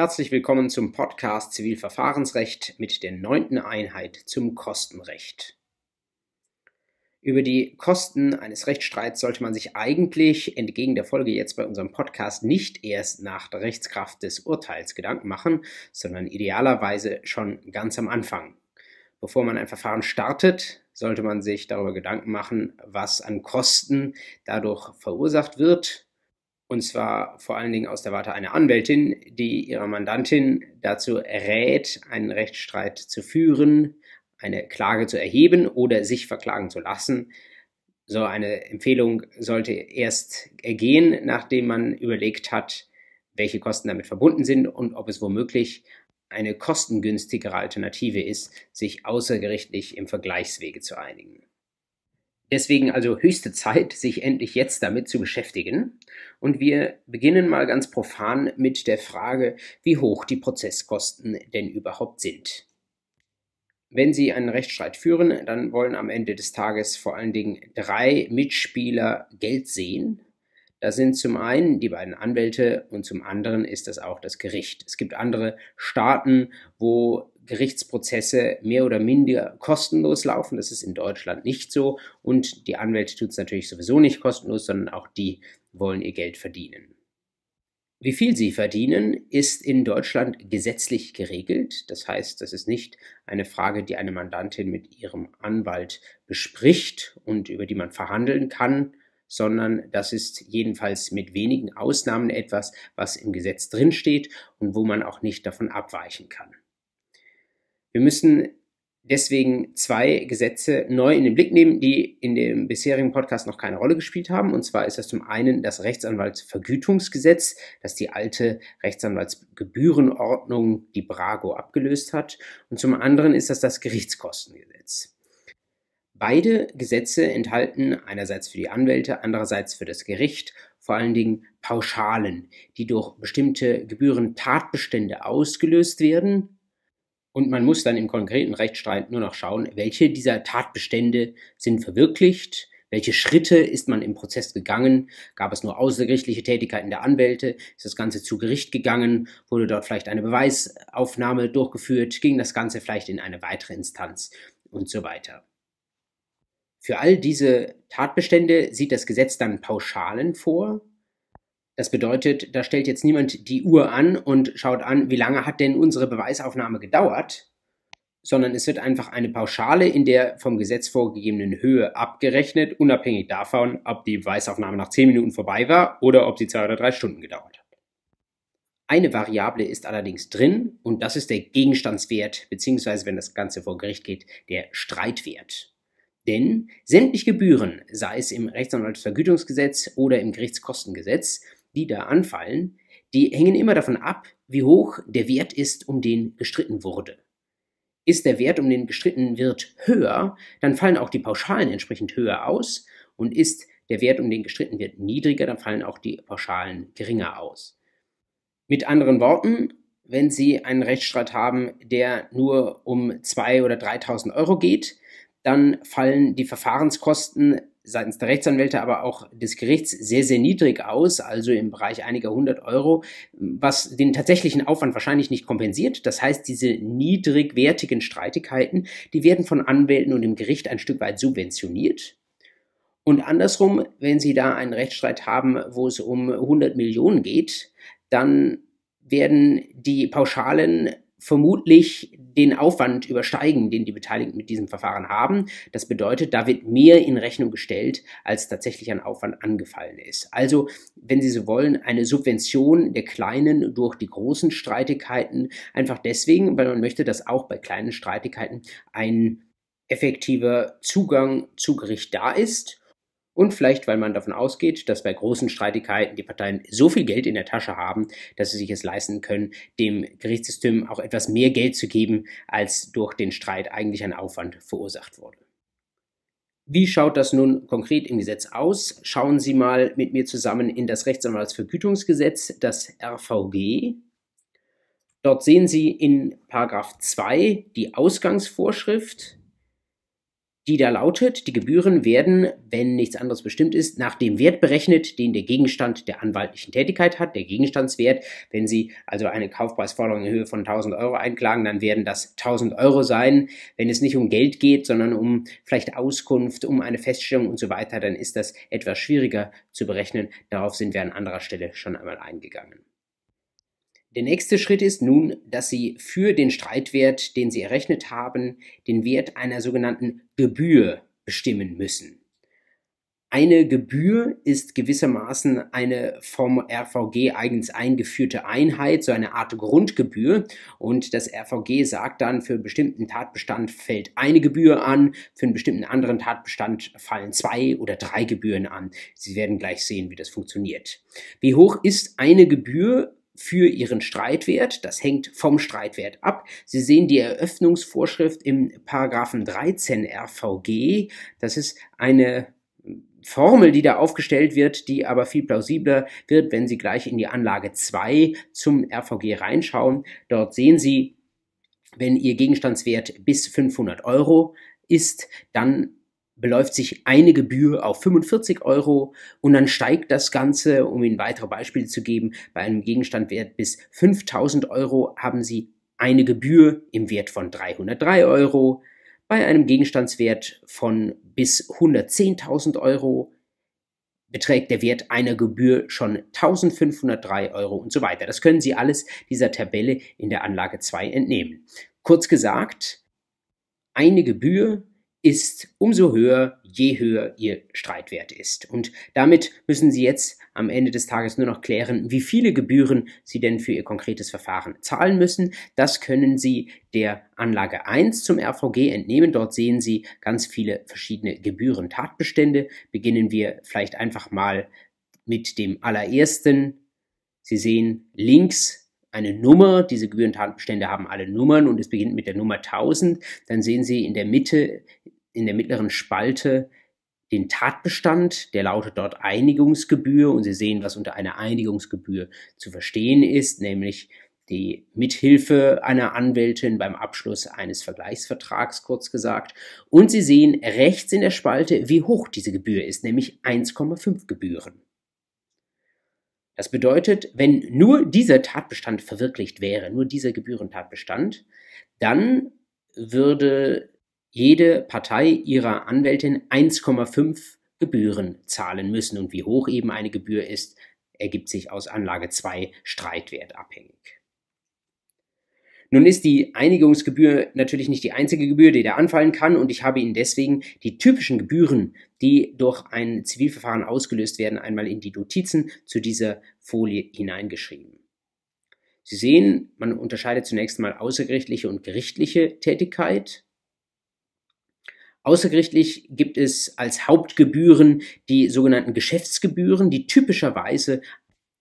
Herzlich willkommen zum Podcast Zivilverfahrensrecht mit der neunten Einheit zum Kostenrecht. Über die Kosten eines Rechtsstreits sollte man sich eigentlich entgegen der Folge jetzt bei unserem Podcast nicht erst nach der Rechtskraft des Urteils Gedanken machen, sondern idealerweise schon ganz am Anfang. Bevor man ein Verfahren startet, sollte man sich darüber Gedanken machen, was an Kosten dadurch verursacht wird und zwar vor allen Dingen aus der Warte einer Anwältin, die ihrer Mandantin dazu rät, einen Rechtsstreit zu führen, eine Klage zu erheben oder sich verklagen zu lassen. So eine Empfehlung sollte erst ergehen, nachdem man überlegt hat, welche Kosten damit verbunden sind und ob es womöglich eine kostengünstigere Alternative ist, sich außergerichtlich im Vergleichswege zu einigen. Deswegen also höchste Zeit, sich endlich jetzt damit zu beschäftigen. Und wir beginnen mal ganz profan mit der Frage, wie hoch die Prozesskosten denn überhaupt sind. Wenn Sie einen Rechtsstreit führen, dann wollen am Ende des Tages vor allen Dingen drei Mitspieler Geld sehen. Das sind zum einen die beiden Anwälte und zum anderen ist das auch das Gericht. Es gibt andere Staaten, wo Gerichtsprozesse mehr oder minder kostenlos laufen. Das ist in Deutschland nicht so. Und die Anwälte tun es natürlich sowieso nicht kostenlos, sondern auch die wollen ihr Geld verdienen. Wie viel sie verdienen, ist in Deutschland gesetzlich geregelt. Das heißt, das ist nicht eine Frage, die eine Mandantin mit ihrem Anwalt bespricht und über die man verhandeln kann, sondern das ist jedenfalls mit wenigen Ausnahmen etwas, was im Gesetz drinsteht und wo man auch nicht davon abweichen kann. Wir müssen deswegen zwei Gesetze neu in den Blick nehmen, die in dem bisherigen Podcast noch keine Rolle gespielt haben. Und zwar ist das zum einen das Rechtsanwaltsvergütungsgesetz, das die alte Rechtsanwaltsgebührenordnung, die Brago, abgelöst hat. Und zum anderen ist das das Gerichtskostengesetz. Beide Gesetze enthalten einerseits für die Anwälte, andererseits für das Gericht vor allen Dingen Pauschalen, die durch bestimmte Gebührentatbestände ausgelöst werden und man muss dann im konkreten Rechtsstreit nur noch schauen, welche dieser Tatbestände sind verwirklicht, welche Schritte ist man im Prozess gegangen? Gab es nur außergerichtliche Tätigkeiten der Anwälte? Ist das Ganze zu Gericht gegangen? Wurde dort vielleicht eine Beweisaufnahme durchgeführt? Ging das Ganze vielleicht in eine weitere Instanz? Und so weiter. Für all diese Tatbestände sieht das Gesetz dann Pauschalen vor, das bedeutet, da stellt jetzt niemand die Uhr an und schaut an, wie lange hat denn unsere Beweisaufnahme gedauert, sondern es wird einfach eine Pauschale in der vom Gesetz vorgegebenen Höhe abgerechnet, unabhängig davon, ob die Beweisaufnahme nach 10 Minuten vorbei war oder ob sie zwei oder drei Stunden gedauert hat. Eine Variable ist allerdings drin und das ist der Gegenstandswert, beziehungsweise wenn das Ganze vor Gericht geht, der Streitwert. Denn sämtliche Gebühren, sei es im Rechtsanwaltsvergütungsgesetz oder im Gerichtskostengesetz, die da anfallen, die hängen immer davon ab, wie hoch der Wert ist, um den gestritten wurde. Ist der Wert, um den gestritten wird, höher, dann fallen auch die Pauschalen entsprechend höher aus und ist der Wert, um den gestritten wird, niedriger, dann fallen auch die Pauschalen geringer aus. Mit anderen Worten, wenn Sie einen Rechtsstreit haben, der nur um 2.000 oder 3.000 Euro geht, dann fallen die Verfahrenskosten seitens der Rechtsanwälte, aber auch des Gerichts sehr, sehr niedrig aus, also im Bereich einiger hundert Euro, was den tatsächlichen Aufwand wahrscheinlich nicht kompensiert. Das heißt, diese niedrigwertigen Streitigkeiten, die werden von Anwälten und dem Gericht ein Stück weit subventioniert. Und andersrum, wenn Sie da einen Rechtsstreit haben, wo es um 100 Millionen geht, dann werden die Pauschalen vermutlich den Aufwand übersteigen, den die Beteiligten mit diesem Verfahren haben. Das bedeutet, da wird mehr in Rechnung gestellt, als tatsächlich an Aufwand angefallen ist. Also, wenn Sie so wollen, eine Subvention der kleinen durch die großen Streitigkeiten, einfach deswegen, weil man möchte, dass auch bei kleinen Streitigkeiten ein effektiver Zugang zu Gericht da ist und vielleicht, weil man davon ausgeht, dass bei großen Streitigkeiten die Parteien so viel Geld in der Tasche haben, dass sie sich es leisten können, dem Gerichtssystem auch etwas mehr Geld zu geben, als durch den Streit eigentlich ein Aufwand verursacht wurde. Wie schaut das nun konkret im Gesetz aus? Schauen Sie mal mit mir zusammen in das Rechtsanwaltsvergütungsgesetz, das RVG. Dort sehen Sie in Paragraph 2 die Ausgangsvorschrift, die da lautet, die Gebühren werden, wenn nichts anderes bestimmt ist, nach dem Wert berechnet, den der Gegenstand der anwaltlichen Tätigkeit hat, der Gegenstandswert. Wenn Sie also eine Kaufpreisforderung in Höhe von 1000 Euro einklagen, dann werden das 1000 Euro sein. Wenn es nicht um Geld geht, sondern um vielleicht Auskunft, um eine Feststellung und so weiter, dann ist das etwas schwieriger zu berechnen. Darauf sind wir an anderer Stelle schon einmal eingegangen. Der nächste Schritt ist nun, dass Sie für den Streitwert, den Sie errechnet haben, den Wert einer sogenannten Gebühr bestimmen müssen. Eine Gebühr ist gewissermaßen eine vom RVG eigens eingeführte Einheit, so eine Art Grundgebühr. Und das RVG sagt dann, für einen bestimmten Tatbestand fällt eine Gebühr an, für einen bestimmten anderen Tatbestand fallen zwei oder drei Gebühren an. Sie werden gleich sehen, wie das funktioniert. Wie hoch ist eine Gebühr? Für ihren Streitwert. Das hängt vom Streitwert ab. Sie sehen die Eröffnungsvorschrift im Paragraphen 13 RVG. Das ist eine Formel, die da aufgestellt wird, die aber viel plausibler wird, wenn Sie gleich in die Anlage 2 zum RVG reinschauen. Dort sehen Sie, wenn Ihr Gegenstandswert bis 500 Euro ist, dann beläuft sich eine Gebühr auf 45 Euro und dann steigt das Ganze, um Ihnen weitere Beispiele zu geben, bei einem Gegenstandwert bis 5000 Euro haben Sie eine Gebühr im Wert von 303 Euro, bei einem Gegenstandswert von bis 110.000 Euro beträgt der Wert einer Gebühr schon 1503 Euro und so weiter. Das können Sie alles dieser Tabelle in der Anlage 2 entnehmen. Kurz gesagt, eine Gebühr ist umso höher, je höher Ihr Streitwert ist. Und damit müssen Sie jetzt am Ende des Tages nur noch klären, wie viele Gebühren Sie denn für Ihr konkretes Verfahren zahlen müssen. Das können Sie der Anlage 1 zum RVG entnehmen. Dort sehen Sie ganz viele verschiedene Gebühren-Tatbestände. Beginnen wir vielleicht einfach mal mit dem allerersten. Sie sehen links eine Nummer. Diese Gebührentatbestände haben alle Nummern und es beginnt mit der Nummer 1000. Dann sehen Sie in der Mitte, in der mittleren Spalte den Tatbestand, der lautet dort Einigungsgebühr und Sie sehen, was unter einer Einigungsgebühr zu verstehen ist, nämlich die Mithilfe einer Anwältin beim Abschluss eines Vergleichsvertrags, kurz gesagt. Und Sie sehen rechts in der Spalte, wie hoch diese Gebühr ist, nämlich 1,5 Gebühren. Das bedeutet, wenn nur dieser Tatbestand verwirklicht wäre, nur dieser Gebührentatbestand, dann würde jede Partei ihrer Anwältin 1,5 Gebühren zahlen müssen. Und wie hoch eben eine Gebühr ist, ergibt sich aus Anlage 2 Streitwert abhängig. Nun ist die Einigungsgebühr natürlich nicht die einzige Gebühr, die da anfallen kann und ich habe Ihnen deswegen die typischen Gebühren, die durch ein Zivilverfahren ausgelöst werden, einmal in die Notizen zu dieser Folie hineingeschrieben. Sie sehen, man unterscheidet zunächst mal außergerichtliche und gerichtliche Tätigkeit. Außergerichtlich gibt es als Hauptgebühren die sogenannten Geschäftsgebühren, die typischerweise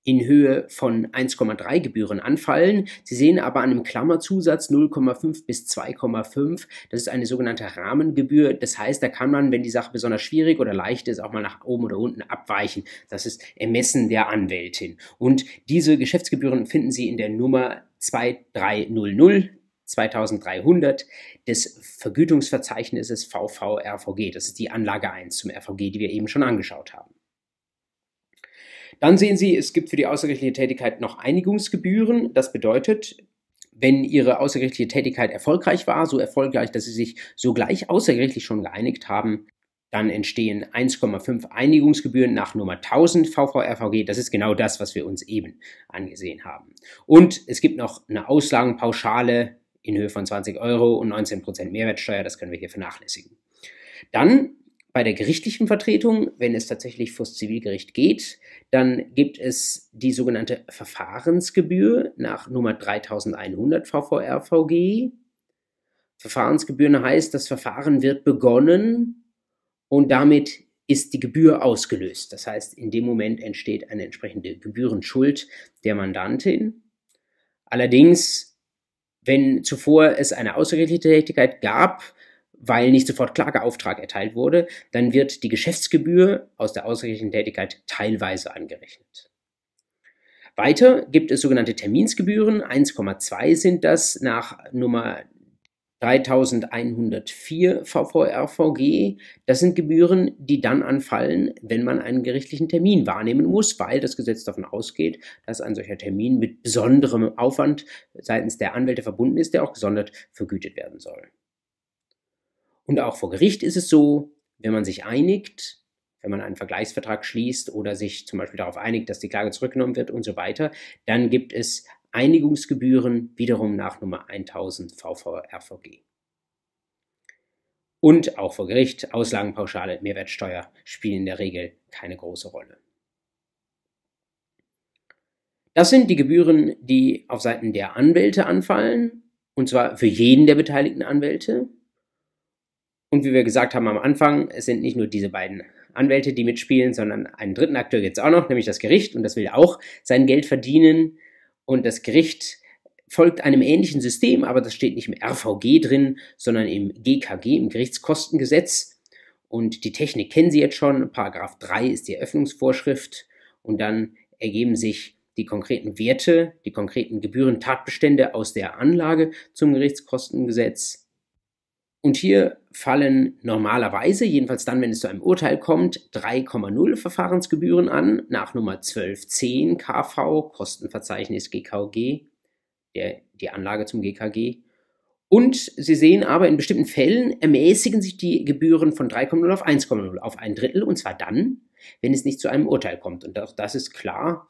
in Höhe von 1,3 Gebühren anfallen. Sie sehen aber an dem Klammerzusatz 0,5 bis 2,5. Das ist eine sogenannte Rahmengebühr. Das heißt, da kann man, wenn die Sache besonders schwierig oder leicht ist, auch mal nach oben oder unten abweichen. Das ist Ermessen der Anwältin. Und diese Geschäftsgebühren finden Sie in der Nummer 2300 2300 des Vergütungsverzeichnisses VVRVG. Das ist die Anlage 1 zum RVG, die wir eben schon angeschaut haben. Dann sehen Sie, es gibt für die außergerichtliche Tätigkeit noch Einigungsgebühren. Das bedeutet, wenn Ihre außergerichtliche Tätigkeit erfolgreich war, so erfolgreich, dass Sie sich sogleich außergerichtlich schon geeinigt haben, dann entstehen 1,5 Einigungsgebühren nach Nummer 1000 VVRVG. Das ist genau das, was wir uns eben angesehen haben. Und es gibt noch eine Auslagenpauschale in Höhe von 20 Euro und 19% Mehrwertsteuer. Das können wir hier vernachlässigen. Dann bei der gerichtlichen Vertretung, wenn es tatsächlich vors Zivilgericht geht, dann gibt es die sogenannte Verfahrensgebühr nach Nummer 3100 VVRVG. Verfahrensgebühr heißt, das Verfahren wird begonnen und damit ist die Gebühr ausgelöst. Das heißt, in dem Moment entsteht eine entsprechende Gebührenschuld der Mandantin. Allerdings, wenn zuvor es eine außergerichtliche Tätigkeit gab, weil nicht sofort Klageauftrag erteilt wurde, dann wird die Geschäftsgebühr aus der außergerichtlichen Tätigkeit teilweise angerechnet. Weiter gibt es sogenannte Terminsgebühren, 1,2 sind das nach Nummer 3104 VVRVG. Das sind Gebühren, die dann anfallen, wenn man einen gerichtlichen Termin wahrnehmen muss, weil das Gesetz davon ausgeht, dass ein solcher Termin mit besonderem Aufwand seitens der Anwälte verbunden ist, der auch gesondert vergütet werden soll. Und auch vor Gericht ist es so, wenn man sich einigt, wenn man einen Vergleichsvertrag schließt oder sich zum Beispiel darauf einigt, dass die Klage zurückgenommen wird und so weiter, dann gibt es Einigungsgebühren wiederum nach Nummer 1000 VVRVG. Und auch vor Gericht, Auslagenpauschale, Mehrwertsteuer spielen in der Regel keine große Rolle. Das sind die Gebühren, die auf Seiten der Anwälte anfallen, und zwar für jeden der beteiligten Anwälte. Und wie wir gesagt haben am Anfang, es sind nicht nur diese beiden Anwälte, die mitspielen, sondern einen dritten Akteur gibt es auch noch, nämlich das Gericht, und das will auch sein Geld verdienen und das Gericht folgt einem ähnlichen System, aber das steht nicht im RVG drin, sondern im GKG, im Gerichtskostengesetz. Und die Technik kennen Sie jetzt schon. Paragraph 3 ist die Eröffnungsvorschrift und dann ergeben sich die konkreten Werte, die konkreten Gebührentatbestände aus der Anlage zum Gerichtskostengesetz. Und hier fallen normalerweise, jedenfalls dann, wenn es zu einem Urteil kommt, 3,0 Verfahrensgebühren an, nach Nummer 1210 KV, Kostenverzeichnis GKG, der, die Anlage zum GKG. Und Sie sehen aber, in bestimmten Fällen ermäßigen sich die Gebühren von 3,0 auf 1,0 auf ein Drittel, und zwar dann, wenn es nicht zu einem Urteil kommt. Und auch das ist klar,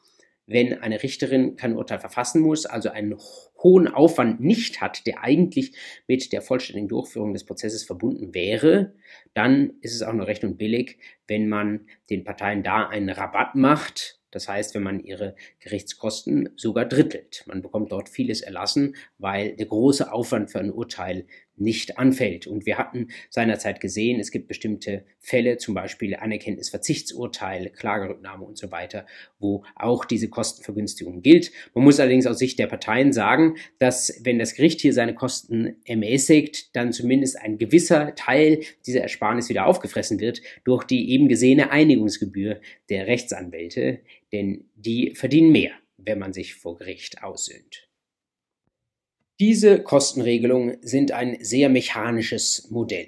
wenn eine Richterin kein Urteil verfassen muss, also einen hohen Aufwand nicht hat, der eigentlich mit der vollständigen Durchführung des Prozesses verbunden wäre, dann ist es auch nur recht und billig, wenn man den Parteien da einen Rabatt macht, das heißt, wenn man ihre Gerichtskosten sogar drittelt. Man bekommt dort vieles erlassen, weil der große Aufwand für ein Urteil nicht anfällt. Und wir hatten seinerzeit gesehen, es gibt bestimmte Fälle, zum Beispiel Anerkenntnisverzichtsurteil, Klagerücknahme und so weiter, wo auch diese Kostenvergünstigung gilt. Man muss allerdings aus Sicht der Parteien sagen, dass wenn das Gericht hier seine Kosten ermäßigt, dann zumindest ein gewisser Teil dieser Ersparnis wieder aufgefressen wird durch die eben gesehene Einigungsgebühr der Rechtsanwälte, denn die verdienen mehr, wenn man sich vor Gericht aussöhnt. Diese Kostenregelungen sind ein sehr mechanisches Modell.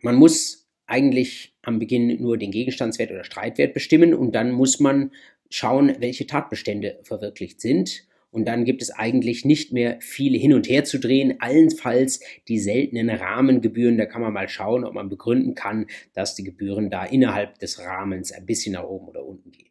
Man muss eigentlich am Beginn nur den Gegenstandswert oder Streitwert bestimmen und dann muss man schauen, welche Tatbestände verwirklicht sind. Und dann gibt es eigentlich nicht mehr viele hin und her zu drehen, allenfalls die seltenen Rahmengebühren. Da kann man mal schauen, ob man begründen kann, dass die Gebühren da innerhalb des Rahmens ein bisschen nach oben oder unten gehen.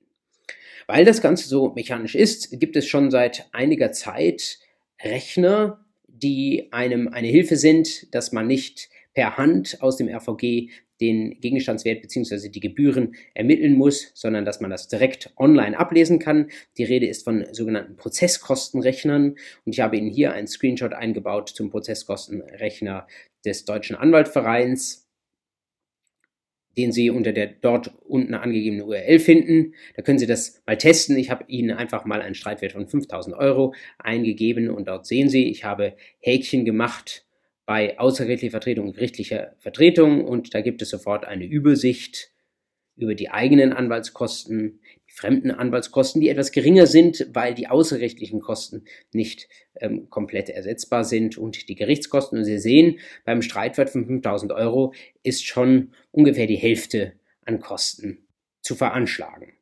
Weil das Ganze so mechanisch ist, gibt es schon seit einiger Zeit Rechner, die einem eine Hilfe sind, dass man nicht per Hand aus dem RVG den Gegenstandswert bzw. die Gebühren ermitteln muss, sondern dass man das direkt online ablesen kann. Die Rede ist von sogenannten Prozesskostenrechnern und ich habe Ihnen hier einen Screenshot eingebaut zum Prozesskostenrechner des Deutschen Anwaltvereins den Sie unter der dort unten angegebenen URL finden. Da können Sie das mal testen. Ich habe Ihnen einfach mal einen Streitwert von 5000 Euro eingegeben und dort sehen Sie, ich habe Häkchen gemacht bei außergerichtlicher Vertretung und gerichtlicher Vertretung und da gibt es sofort eine Übersicht über die eigenen Anwaltskosten, fremden Anwaltskosten, die etwas geringer sind, weil die außerrechtlichen Kosten nicht ähm, komplett ersetzbar sind und die Gerichtskosten. Und Sie sehen, beim Streitwert von 5000 Euro ist schon ungefähr die Hälfte an Kosten zu veranschlagen.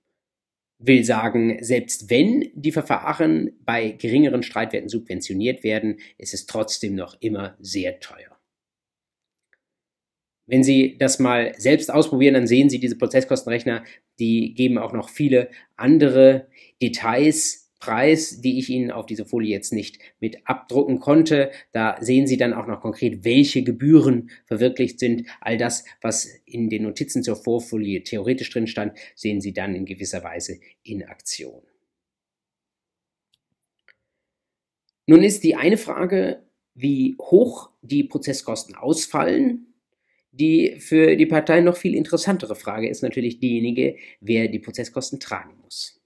Will sagen, selbst wenn die Verfahren bei geringeren Streitwerten subventioniert werden, ist es trotzdem noch immer sehr teuer. Wenn Sie das mal selbst ausprobieren, dann sehen Sie diese Prozesskostenrechner, die geben auch noch viele andere Details preis, die ich Ihnen auf diese Folie jetzt nicht mit abdrucken konnte. Da sehen Sie dann auch noch konkret, welche Gebühren verwirklicht sind. All das, was in den Notizen zur Vorfolie theoretisch drin stand, sehen Sie dann in gewisser Weise in Aktion. Nun ist die eine Frage, wie hoch die Prozesskosten ausfallen die für die Partei noch viel interessantere Frage ist natürlich diejenige, wer die Prozesskosten tragen muss.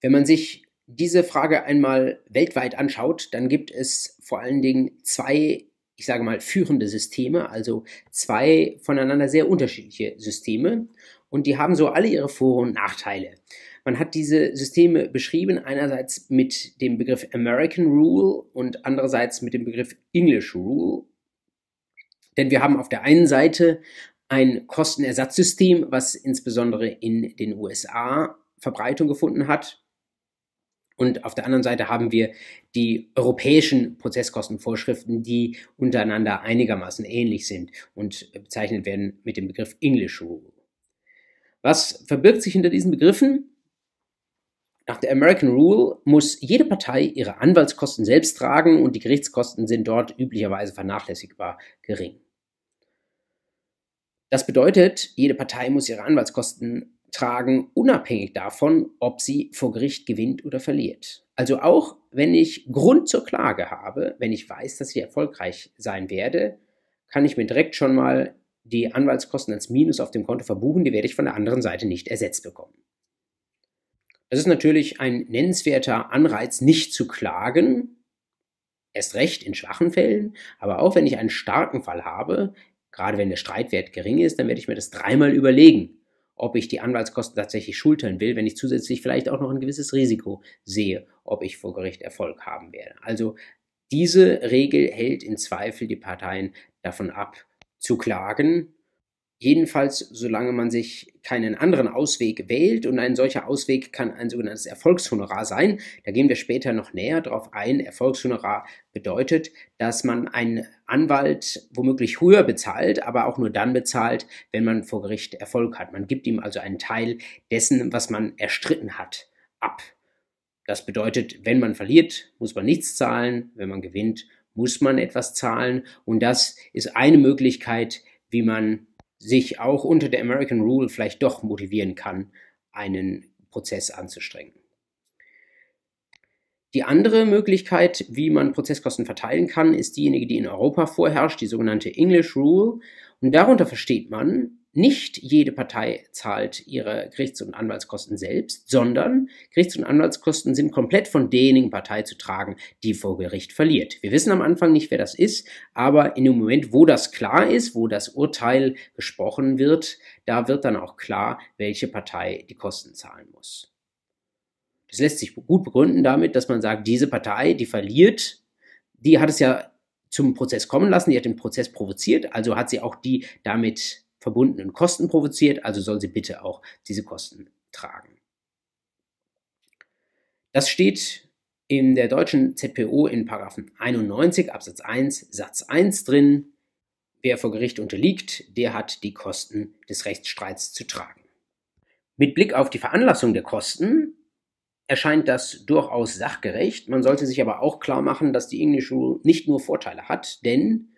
Wenn man sich diese Frage einmal weltweit anschaut, dann gibt es vor allen Dingen zwei, ich sage mal, führende Systeme, also zwei voneinander sehr unterschiedliche Systeme und die haben so alle ihre Vor- und Nachteile. Man hat diese Systeme beschrieben, einerseits mit dem Begriff American Rule und andererseits mit dem Begriff English Rule. Denn wir haben auf der einen Seite ein Kostenersatzsystem, was insbesondere in den USA Verbreitung gefunden hat. Und auf der anderen Seite haben wir die europäischen Prozesskostenvorschriften, die untereinander einigermaßen ähnlich sind und bezeichnet werden mit dem Begriff English Rule. Was verbirgt sich hinter diesen Begriffen? Nach der American Rule muss jede Partei ihre Anwaltskosten selbst tragen und die Gerichtskosten sind dort üblicherweise vernachlässigbar gering. Das bedeutet, jede Partei muss ihre Anwaltskosten tragen, unabhängig davon, ob sie vor Gericht gewinnt oder verliert. Also auch wenn ich Grund zur Klage habe, wenn ich weiß, dass ich erfolgreich sein werde, kann ich mir direkt schon mal die Anwaltskosten als Minus auf dem Konto verbuchen, die werde ich von der anderen Seite nicht ersetzt bekommen. Das ist natürlich ein nennenswerter Anreiz, nicht zu klagen, erst recht in schwachen Fällen, aber auch wenn ich einen starken Fall habe, gerade wenn der Streitwert gering ist, dann werde ich mir das dreimal überlegen, ob ich die Anwaltskosten tatsächlich schultern will, wenn ich zusätzlich vielleicht auch noch ein gewisses Risiko sehe, ob ich vor Gericht Erfolg haben werde. Also diese Regel hält in Zweifel die Parteien davon ab, zu klagen, Jedenfalls, solange man sich keinen anderen Ausweg wählt und ein solcher Ausweg kann ein sogenanntes Erfolgshonorar sein. Da gehen wir später noch näher drauf ein. Erfolgshonorar bedeutet, dass man einen Anwalt womöglich höher bezahlt, aber auch nur dann bezahlt, wenn man vor Gericht Erfolg hat. Man gibt ihm also einen Teil dessen, was man erstritten hat, ab. Das bedeutet, wenn man verliert, muss man nichts zahlen, wenn man gewinnt, muss man etwas zahlen und das ist eine Möglichkeit, wie man sich auch unter der American Rule vielleicht doch motivieren kann, einen Prozess anzustrengen. Die andere Möglichkeit, wie man Prozesskosten verteilen kann, ist diejenige, die in Europa vorherrscht, die sogenannte English Rule. Und darunter versteht man, nicht jede Partei zahlt ihre Gerichts- und Anwaltskosten selbst, sondern Gerichts- und Anwaltskosten sind komplett von derjenigen Partei zu tragen, die vor Gericht verliert. Wir wissen am Anfang nicht, wer das ist, aber in dem Moment, wo das klar ist, wo das Urteil gesprochen wird, da wird dann auch klar, welche Partei die Kosten zahlen muss. Das lässt sich gut begründen damit, dass man sagt, diese Partei, die verliert, die hat es ja zum Prozess kommen lassen, die hat den Prozess provoziert, also hat sie auch die damit verbundenen Kosten provoziert, also soll sie bitte auch diese Kosten tragen. Das steht in der deutschen ZPO in 91 Absatz 1 Satz 1 drin. Wer vor Gericht unterliegt, der hat die Kosten des Rechtsstreits zu tragen. Mit Blick auf die Veranlassung der Kosten erscheint das durchaus sachgerecht. Man sollte sich aber auch klar machen, dass die English Rule nicht nur Vorteile hat, denn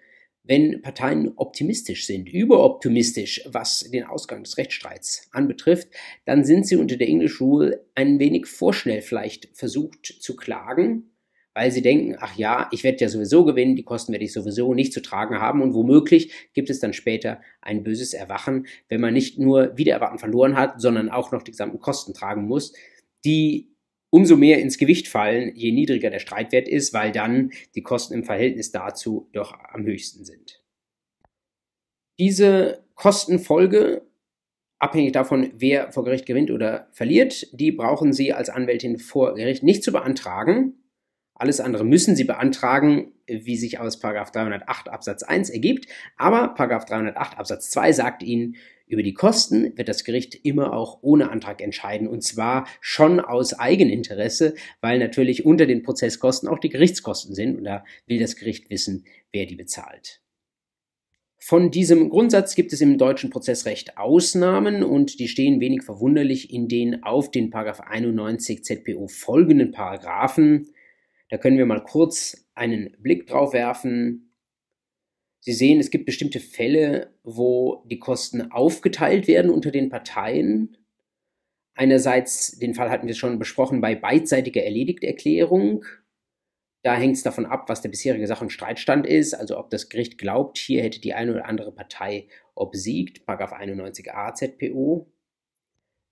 wenn Parteien optimistisch sind, überoptimistisch, was den Ausgang des Rechtsstreits anbetrifft, dann sind sie unter der English Rule ein wenig vorschnell vielleicht versucht zu klagen, weil sie denken, ach ja, ich werde ja sowieso gewinnen, die Kosten werde ich sowieso nicht zu tragen haben und womöglich gibt es dann später ein böses Erwachen, wenn man nicht nur wieder erwarten verloren hat, sondern auch noch die gesamten Kosten tragen muss, die umso mehr ins Gewicht fallen, je niedriger der Streitwert ist, weil dann die Kosten im Verhältnis dazu doch am höchsten sind. Diese Kostenfolge, abhängig davon, wer vor Gericht gewinnt oder verliert, die brauchen Sie als Anwältin vor Gericht nicht zu beantragen. Alles andere müssen Sie beantragen, wie sich aus 308 Absatz 1 ergibt. Aber 308 Absatz 2 sagt Ihnen, über die Kosten wird das Gericht immer auch ohne Antrag entscheiden und zwar schon aus Eigeninteresse, weil natürlich unter den Prozesskosten auch die Gerichtskosten sind und da will das Gericht wissen, wer die bezahlt. Von diesem Grundsatz gibt es im deutschen Prozessrecht Ausnahmen und die stehen wenig verwunderlich in den auf den 91 ZPO folgenden Paragraphen. Da können wir mal kurz einen Blick drauf werfen. Sie sehen, es gibt bestimmte Fälle, wo die Kosten aufgeteilt werden unter den Parteien. Einerseits, den Fall hatten wir schon besprochen, bei beidseitiger Erledigterklärung. Da hängt es davon ab, was der bisherige Sach- und Streitstand ist, also ob das Gericht glaubt, hier hätte die eine oder andere Partei obsiegt, 91a ZPO.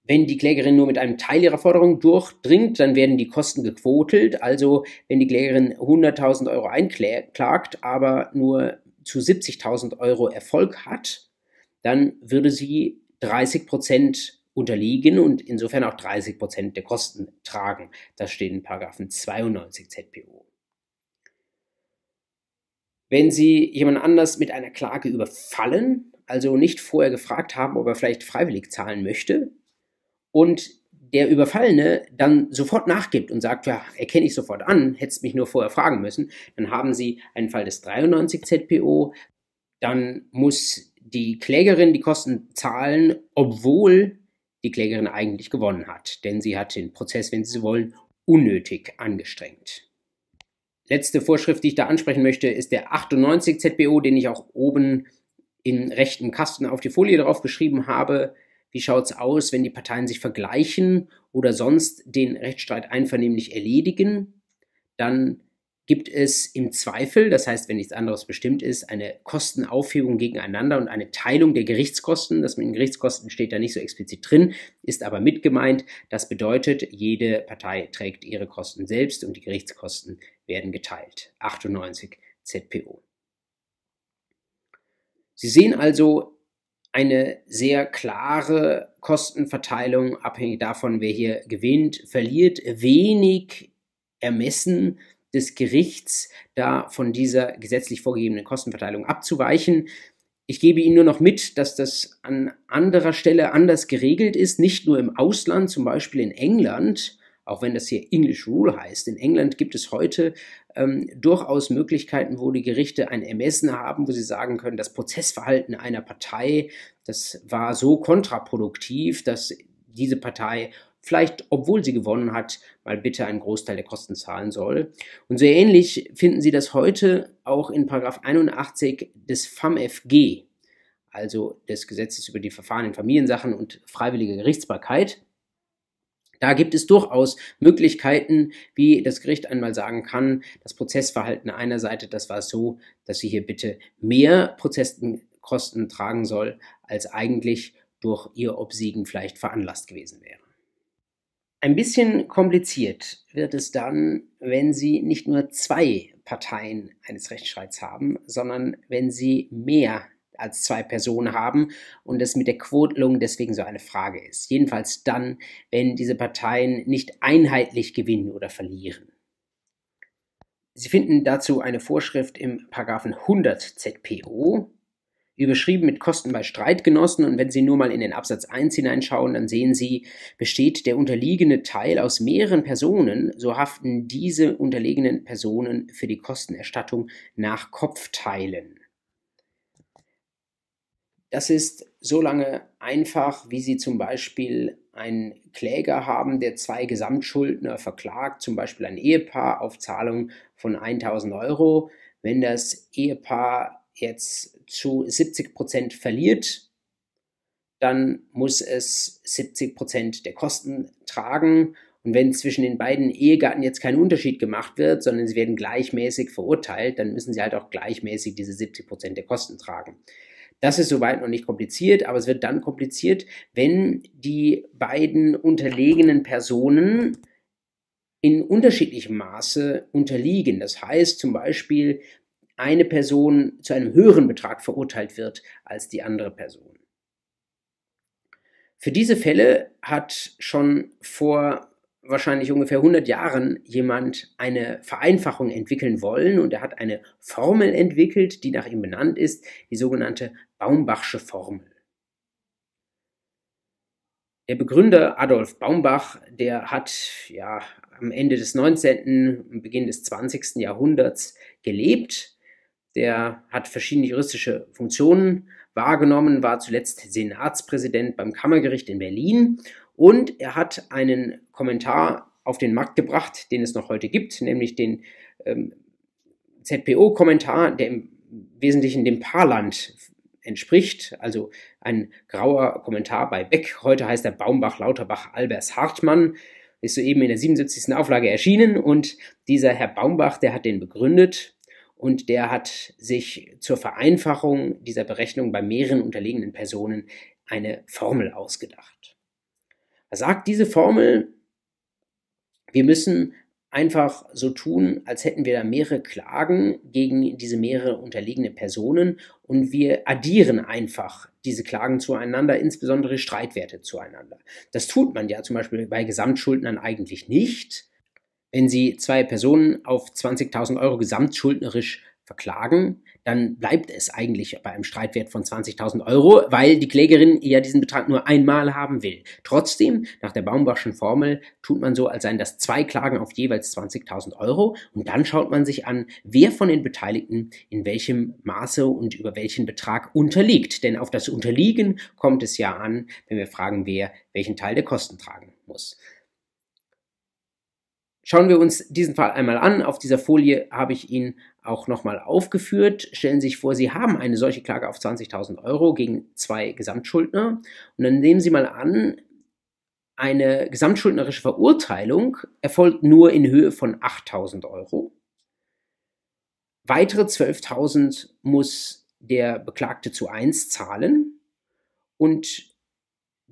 Wenn die Klägerin nur mit einem Teil ihrer Forderung durchdringt, dann werden die Kosten gequotelt. Also wenn die Klägerin 100.000 Euro einklagt, aber nur zu 70.000 Euro Erfolg hat, dann würde sie 30 Prozent unterliegen und insofern auch 30 Prozent der Kosten tragen. Das steht in Paragraphen 92 ZPO. Wenn Sie jemand anders mit einer Klage überfallen, also nicht vorher gefragt haben, ob er vielleicht freiwillig zahlen möchte, und der Überfallene dann sofort nachgibt und sagt, ja, erkenne ich sofort an, hättest mich nur vorher fragen müssen, dann haben Sie einen Fall des 93 ZPO, dann muss die Klägerin die Kosten zahlen, obwohl die Klägerin eigentlich gewonnen hat, denn sie hat den Prozess, wenn Sie so wollen, unnötig angestrengt. Letzte Vorschrift, die ich da ansprechen möchte, ist der 98 ZBO, den ich auch oben in rechten Kasten auf die Folie drauf geschrieben habe. Wie schaut es aus, wenn die Parteien sich vergleichen oder sonst den Rechtsstreit einvernehmlich erledigen? Dann gibt es im Zweifel, das heißt, wenn nichts anderes bestimmt ist, eine Kostenaufhebung gegeneinander und eine Teilung der Gerichtskosten. Das mit den Gerichtskosten steht da nicht so explizit drin, ist aber mit gemeint. Das bedeutet, jede Partei trägt ihre Kosten selbst und die Gerichtskosten werden geteilt. 98 ZPO. Sie sehen also eine sehr klare Kostenverteilung, abhängig davon, wer hier gewinnt, verliert, wenig Ermessen des Gerichts, da von dieser gesetzlich vorgegebenen Kostenverteilung abzuweichen. Ich gebe Ihnen nur noch mit, dass das an anderer Stelle anders geregelt ist, nicht nur im Ausland, zum Beispiel in England, auch wenn das hier English Rule heißt. In England gibt es heute ähm, durchaus Möglichkeiten, wo die Gerichte ein Ermessen haben, wo sie sagen können, das Prozessverhalten einer Partei, das war so kontraproduktiv, dass diese Partei vielleicht, obwohl sie gewonnen hat, mal bitte einen Großteil der Kosten zahlen soll. Und so ähnlich finden Sie das heute auch in Paragraph 81 des FAMFG, also des Gesetzes über die Verfahren in Familiensachen und freiwillige Gerichtsbarkeit. Da gibt es durchaus Möglichkeiten, wie das Gericht einmal sagen kann, das Prozessverhalten einer Seite, das war so, dass sie hier bitte mehr Prozesskosten tragen soll, als eigentlich durch ihr Obsiegen vielleicht veranlasst gewesen wäre. Ein bisschen kompliziert wird es dann, wenn Sie nicht nur zwei Parteien eines Rechtsstreits haben, sondern wenn Sie mehr als zwei Personen haben und es mit der Quotelung deswegen so eine Frage ist. Jedenfalls dann, wenn diese Parteien nicht einheitlich gewinnen oder verlieren. Sie finden dazu eine Vorschrift im Paragraphen 100 ZPO, überschrieben mit Kosten bei Streitgenossen und wenn Sie nur mal in den Absatz 1 hineinschauen, dann sehen Sie, besteht der unterliegende Teil aus mehreren Personen, so haften diese unterlegenen Personen für die Kostenerstattung nach Kopfteilen. Das ist so lange einfach, wie Sie zum Beispiel einen Kläger haben, der zwei Gesamtschuldner verklagt, zum Beispiel ein Ehepaar auf Zahlung von 1000 Euro. Wenn das Ehepaar jetzt zu 70 Prozent verliert, dann muss es 70 Prozent der Kosten tragen. Und wenn zwischen den beiden Ehegatten jetzt kein Unterschied gemacht wird, sondern sie werden gleichmäßig verurteilt, dann müssen sie halt auch gleichmäßig diese 70 Prozent der Kosten tragen. Das ist soweit noch nicht kompliziert, aber es wird dann kompliziert, wenn die beiden unterlegenen Personen in unterschiedlichem Maße unterliegen. Das heißt zum Beispiel, eine Person zu einem höheren Betrag verurteilt wird als die andere Person. Für diese Fälle hat schon vor wahrscheinlich ungefähr 100 Jahren jemand eine Vereinfachung entwickeln wollen und er hat eine Formel entwickelt, die nach ihm benannt ist, die sogenannte Baumbachsche Formel. Der Begründer Adolf Baumbach, der hat ja am Ende des 19., Beginn des 20. Jahrhunderts gelebt der hat verschiedene juristische Funktionen wahrgenommen, war zuletzt Senatspräsident beim Kammergericht in Berlin und er hat einen Kommentar auf den Markt gebracht, den es noch heute gibt, nämlich den ähm, ZPO-Kommentar, der im Wesentlichen dem Paarland entspricht, also ein grauer Kommentar bei Beck. Heute heißt er Baumbach, Lauterbach, Albers, Hartmann. Ist soeben in der 77. Auflage erschienen und dieser Herr Baumbach, der hat den begründet und der hat sich zur Vereinfachung dieser Berechnung bei mehreren unterlegenen Personen eine Formel ausgedacht. Er sagt diese Formel, wir müssen einfach so tun, als hätten wir da mehrere Klagen gegen diese mehrere unterlegene Personen und wir addieren einfach diese Klagen zueinander, insbesondere Streitwerte zueinander. Das tut man ja zum Beispiel bei Gesamtschuldnern eigentlich nicht. Wenn Sie zwei Personen auf 20.000 Euro gesamtschuldnerisch verklagen, dann bleibt es eigentlich bei einem Streitwert von 20.000 Euro, weil die Klägerin ja diesen Betrag nur einmal haben will. Trotzdem, nach der Baumbachschen Formel, tut man so, als seien das zwei Klagen auf jeweils 20.000 Euro und dann schaut man sich an, wer von den Beteiligten in welchem Maße und über welchen Betrag unterliegt. Denn auf das Unterliegen kommt es ja an, wenn wir fragen, wer welchen Teil der Kosten tragen muss. Schauen wir uns diesen Fall einmal an. Auf dieser Folie habe ich ihn auch nochmal aufgeführt. Stellen Sie sich vor, Sie haben eine solche Klage auf 20.000 Euro gegen zwei Gesamtschuldner. Und dann nehmen Sie mal an, eine gesamtschuldnerische Verurteilung erfolgt nur in Höhe von 8.000 Euro. Weitere 12.000 muss der Beklagte zu 1 zahlen und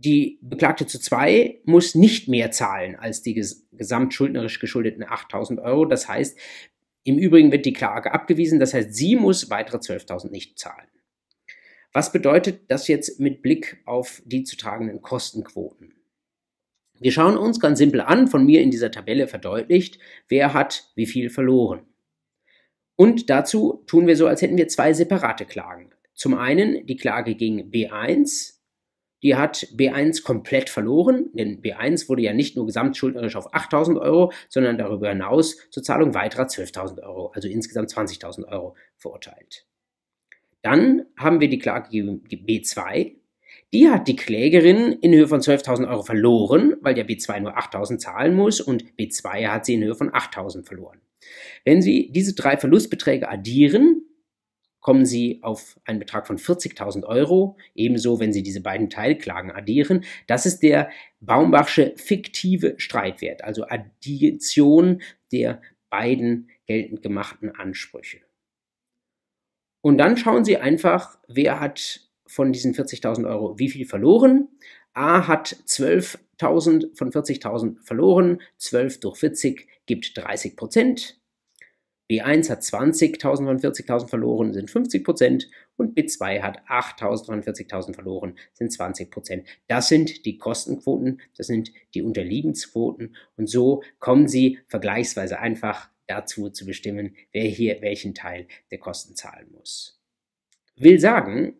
die Beklagte zu zwei muss nicht mehr zahlen als die ges gesamtschuldnerisch geschuldeten 8000 Euro. Das heißt, im Übrigen wird die Klage abgewiesen. Das heißt, sie muss weitere 12.000 nicht zahlen. Was bedeutet das jetzt mit Blick auf die zu tragenden Kostenquoten? Wir schauen uns ganz simpel an, von mir in dieser Tabelle verdeutlicht, wer hat wie viel verloren. Und dazu tun wir so, als hätten wir zwei separate Klagen. Zum einen die Klage gegen B1, die hat B1 komplett verloren, denn B1 wurde ja nicht nur gesamtschuldnerisch auf 8.000 Euro, sondern darüber hinaus zur Zahlung weiterer 12.000 Euro, also insgesamt 20.000 Euro verurteilt. Dann haben wir die Klage gegen B2. Die hat die Klägerin in Höhe von 12.000 Euro verloren, weil ja B2 nur 8.000 zahlen muss und B2 hat sie in Höhe von 8.000 verloren. Wenn Sie diese drei Verlustbeträge addieren, kommen Sie auf einen Betrag von 40.000 Euro. Ebenso, wenn Sie diese beiden Teilklagen addieren. Das ist der Baumbachsche fiktive Streitwert, also Addition der beiden geltend gemachten Ansprüche. Und dann schauen Sie einfach, wer hat von diesen 40.000 Euro wie viel verloren. A hat 12.000 von 40.000 verloren. 12 durch 40 gibt 30 Prozent. B1 hat 20.000 von 40.000 verloren, sind 50 Prozent und B2 hat 8.000 von 40.000 verloren, sind 20 Prozent. Das sind die Kostenquoten, das sind die Unterliegensquoten und so kommen Sie vergleichsweise einfach dazu zu bestimmen, wer hier welchen Teil der Kosten zahlen muss. Will sagen,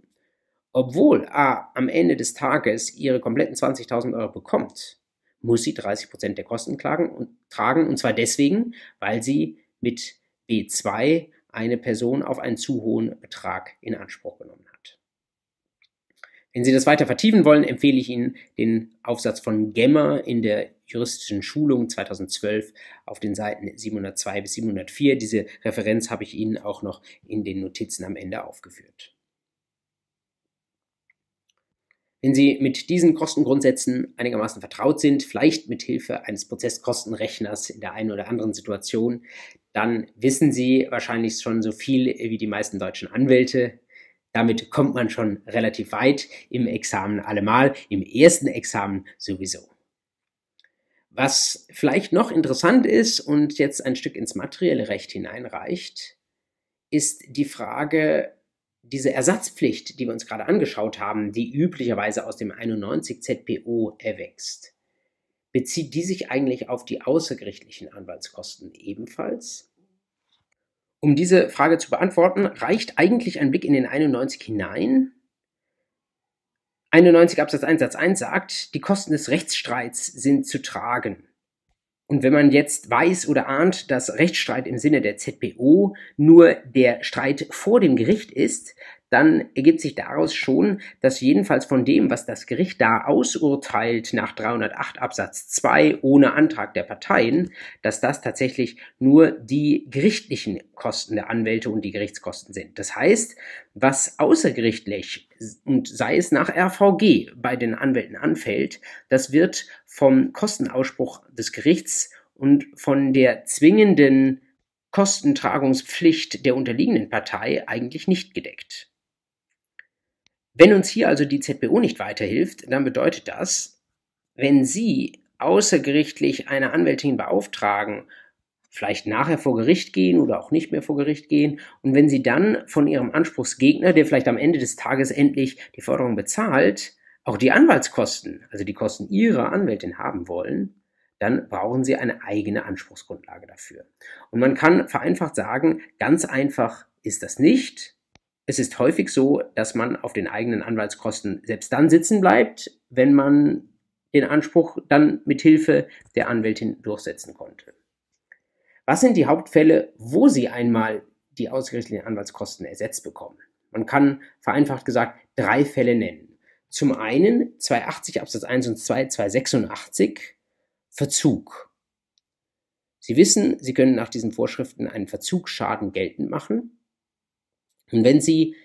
obwohl A am Ende des Tages ihre kompletten 20.000 Euro bekommt, muss sie 30 Prozent der Kosten klagen und, tragen und zwar deswegen, weil sie mit B2 eine Person auf einen zu hohen Betrag in Anspruch genommen hat. Wenn Sie das weiter vertiefen wollen, empfehle ich Ihnen den Aufsatz von Gemmer in der juristischen Schulung 2012 auf den Seiten 702 bis 704. Diese Referenz habe ich Ihnen auch noch in den Notizen am Ende aufgeführt. Wenn Sie mit diesen Kostengrundsätzen einigermaßen vertraut sind, vielleicht mit Hilfe eines Prozesskostenrechners in der einen oder anderen Situation, dann wissen Sie wahrscheinlich schon so viel wie die meisten deutschen Anwälte. Damit kommt man schon relativ weit im Examen allemal, im ersten Examen sowieso. Was vielleicht noch interessant ist und jetzt ein Stück ins materielle Recht hineinreicht, ist die Frage, diese Ersatzpflicht, die wir uns gerade angeschaut haben, die üblicherweise aus dem 91 ZPO erwächst, bezieht die sich eigentlich auf die außergerichtlichen Anwaltskosten ebenfalls? Um diese Frage zu beantworten, reicht eigentlich ein Blick in den 91 hinein. 91 Absatz 1 Satz 1 sagt, die Kosten des Rechtsstreits sind zu tragen. Und wenn man jetzt weiß oder ahnt, dass Rechtsstreit im Sinne der ZPO nur der Streit vor dem Gericht ist, dann ergibt sich daraus schon, dass jedenfalls von dem, was das Gericht da ausurteilt nach 308 Absatz 2 ohne Antrag der Parteien, dass das tatsächlich nur die gerichtlichen Kosten der Anwälte und die Gerichtskosten sind. Das heißt, was außergerichtlich und sei es nach RVG bei den Anwälten anfällt, das wird vom Kostenausspruch des Gerichts und von der zwingenden Kostentragungspflicht der unterliegenden Partei eigentlich nicht gedeckt. Wenn uns hier also die ZBO nicht weiterhilft, dann bedeutet das, wenn Sie außergerichtlich eine Anwältin beauftragen, vielleicht nachher vor Gericht gehen oder auch nicht mehr vor Gericht gehen. Und wenn Sie dann von Ihrem Anspruchsgegner, der vielleicht am Ende des Tages endlich die Forderung bezahlt, auch die Anwaltskosten, also die Kosten Ihrer Anwältin haben wollen, dann brauchen Sie eine eigene Anspruchsgrundlage dafür. Und man kann vereinfacht sagen, ganz einfach ist das nicht. Es ist häufig so, dass man auf den eigenen Anwaltskosten selbst dann sitzen bleibt, wenn man den Anspruch dann mit Hilfe der Anwältin durchsetzen konnte. Was sind die Hauptfälle, wo Sie einmal die ausgerichteten Anwaltskosten ersetzt bekommen? Man kann vereinfacht gesagt drei Fälle nennen. Zum einen 280 Absatz 1 und 2 286 Verzug. Sie wissen, Sie können nach diesen Vorschriften einen Verzugsschaden geltend machen. Und wenn Sie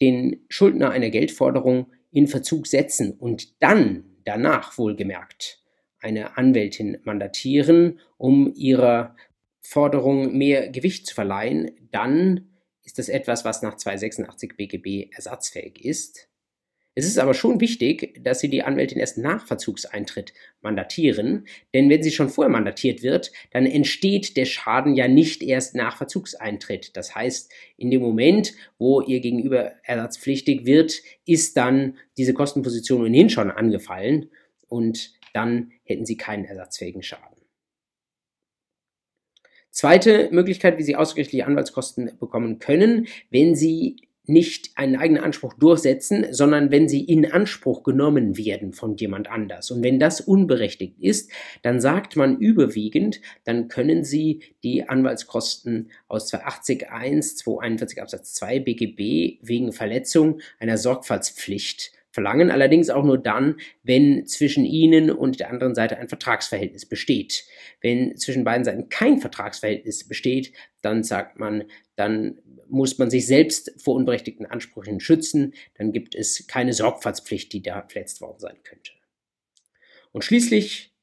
den Schuldner einer Geldforderung in Verzug setzen und dann danach wohlgemerkt eine Anwältin mandatieren, um ihrer Forderung mehr Gewicht zu verleihen, dann ist das etwas, was nach 286 BGB ersatzfähig ist. Es ist aber schon wichtig, dass Sie die Anwältin erst nach Verzugseintritt mandatieren, denn wenn sie schon vorher mandatiert wird, dann entsteht der Schaden ja nicht erst nach Verzugseintritt. Das heißt, in dem Moment, wo ihr gegenüber ersatzpflichtig wird, ist dann diese Kostenposition ohnehin schon angefallen und dann hätten Sie keinen ersatzfähigen Schaden. Zweite Möglichkeit, wie Sie außergerichtliche Anwaltskosten bekommen können, wenn Sie nicht einen eigenen Anspruch durchsetzen, sondern wenn sie in Anspruch genommen werden von jemand anders. Und wenn das unberechtigt ist, dann sagt man überwiegend, dann können sie die Anwaltskosten aus 280.1, 241 Absatz 2 BGB wegen Verletzung einer Sorgfaltspflicht verlangen, allerdings auch nur dann, wenn zwischen Ihnen und der anderen Seite ein Vertragsverhältnis besteht. Wenn zwischen beiden Seiten kein Vertragsverhältnis besteht, dann sagt man, dann muss man sich selbst vor unberechtigten Ansprüchen schützen, dann gibt es keine Sorgfaltspflicht, die da verletzt worden sein könnte. Und schließlich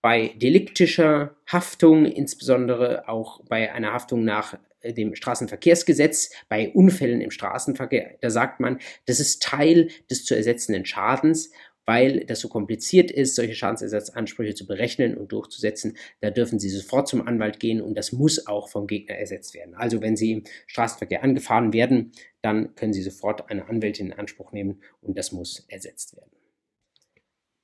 bei deliktischer Haftung, insbesondere auch bei einer Haftung nach dem Straßenverkehrsgesetz bei Unfällen im Straßenverkehr, da sagt man, das ist Teil des zu ersetzenden Schadens, weil das so kompliziert ist, solche Schadensersatzansprüche zu berechnen und durchzusetzen. Da dürfen Sie sofort zum Anwalt gehen und das muss auch vom Gegner ersetzt werden. Also wenn Sie im Straßenverkehr angefahren werden, dann können Sie sofort eine Anwältin in Anspruch nehmen und das muss ersetzt werden.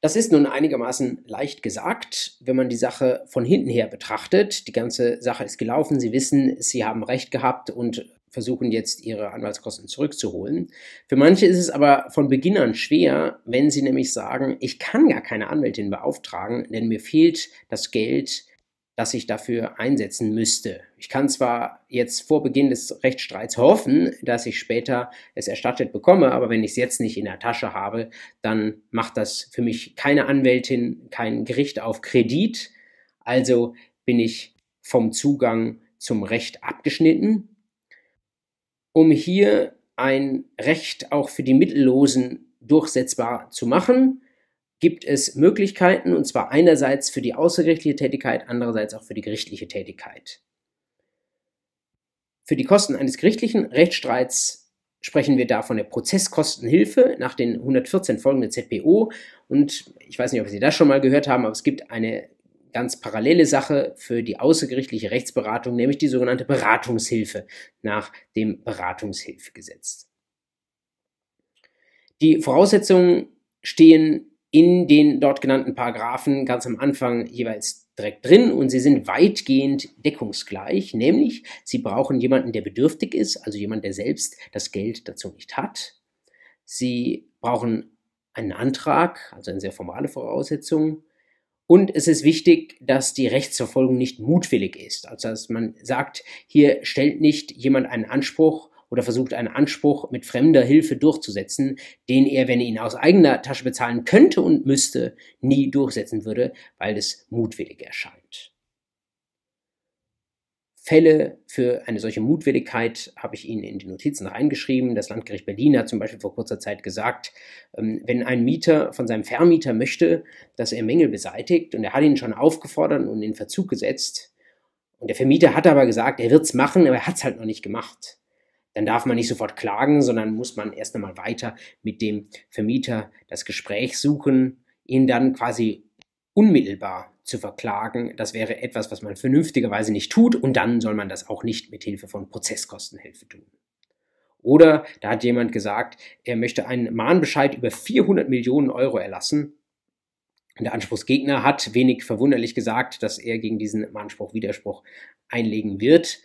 Das ist nun einigermaßen leicht gesagt, wenn man die Sache von hinten her betrachtet. Die ganze Sache ist gelaufen, Sie wissen, Sie haben recht gehabt und versuchen jetzt ihre Anwaltskosten zurückzuholen. Für manche ist es aber von Beginn an schwer, wenn sie nämlich sagen, ich kann gar keine Anwältin beauftragen, denn mir fehlt das Geld, das ich dafür einsetzen müsste. Ich kann zwar jetzt vor Beginn des Rechtsstreits hoffen, dass ich später es erstattet bekomme, aber wenn ich es jetzt nicht in der Tasche habe, dann macht das für mich keine Anwältin, kein Gericht auf Kredit. Also bin ich vom Zugang zum Recht abgeschnitten. Um hier ein Recht auch für die Mittellosen durchsetzbar zu machen, gibt es Möglichkeiten, und zwar einerseits für die außergerichtliche Tätigkeit, andererseits auch für die gerichtliche Tätigkeit. Für die Kosten eines gerichtlichen Rechtsstreits sprechen wir da von der Prozesskostenhilfe nach den 114 folgenden ZPO. Und ich weiß nicht, ob Sie das schon mal gehört haben, aber es gibt eine ganz parallele Sache für die außergerichtliche Rechtsberatung, nämlich die sogenannte Beratungshilfe nach dem Beratungshilfegesetz. Die Voraussetzungen stehen in den dort genannten Paragraphen ganz am Anfang jeweils direkt drin und sie sind weitgehend deckungsgleich, nämlich sie brauchen jemanden, der bedürftig ist, also jemand, der selbst das Geld dazu nicht hat. Sie brauchen einen Antrag, also eine sehr formale Voraussetzung. Und es ist wichtig, dass die Rechtsverfolgung nicht mutwillig ist. Also dass man sagt, hier stellt nicht jemand einen Anspruch oder versucht einen Anspruch mit fremder Hilfe durchzusetzen, den er, wenn er ihn aus eigener Tasche bezahlen könnte und müsste, nie durchsetzen würde, weil es mutwillig erscheint. Fälle für eine solche Mutwilligkeit habe ich Ihnen in die Notizen reingeschrieben. Das Landgericht Berlin hat zum Beispiel vor kurzer Zeit gesagt, ähm, wenn ein Mieter von seinem Vermieter möchte, dass er Mängel beseitigt und er hat ihn schon aufgefordert und in Verzug gesetzt und der Vermieter hat aber gesagt, er wird es machen, aber er hat es halt noch nicht gemacht dann darf man nicht sofort klagen, sondern muss man erst einmal weiter mit dem Vermieter das Gespräch suchen, ihn dann quasi unmittelbar zu verklagen. Das wäre etwas, was man vernünftigerweise nicht tut und dann soll man das auch nicht mit Hilfe von Prozesskostenhilfe tun. Oder da hat jemand gesagt, er möchte einen Mahnbescheid über 400 Millionen Euro erlassen. Der Anspruchsgegner hat wenig verwunderlich gesagt, dass er gegen diesen Mahnspruch Widerspruch einlegen wird.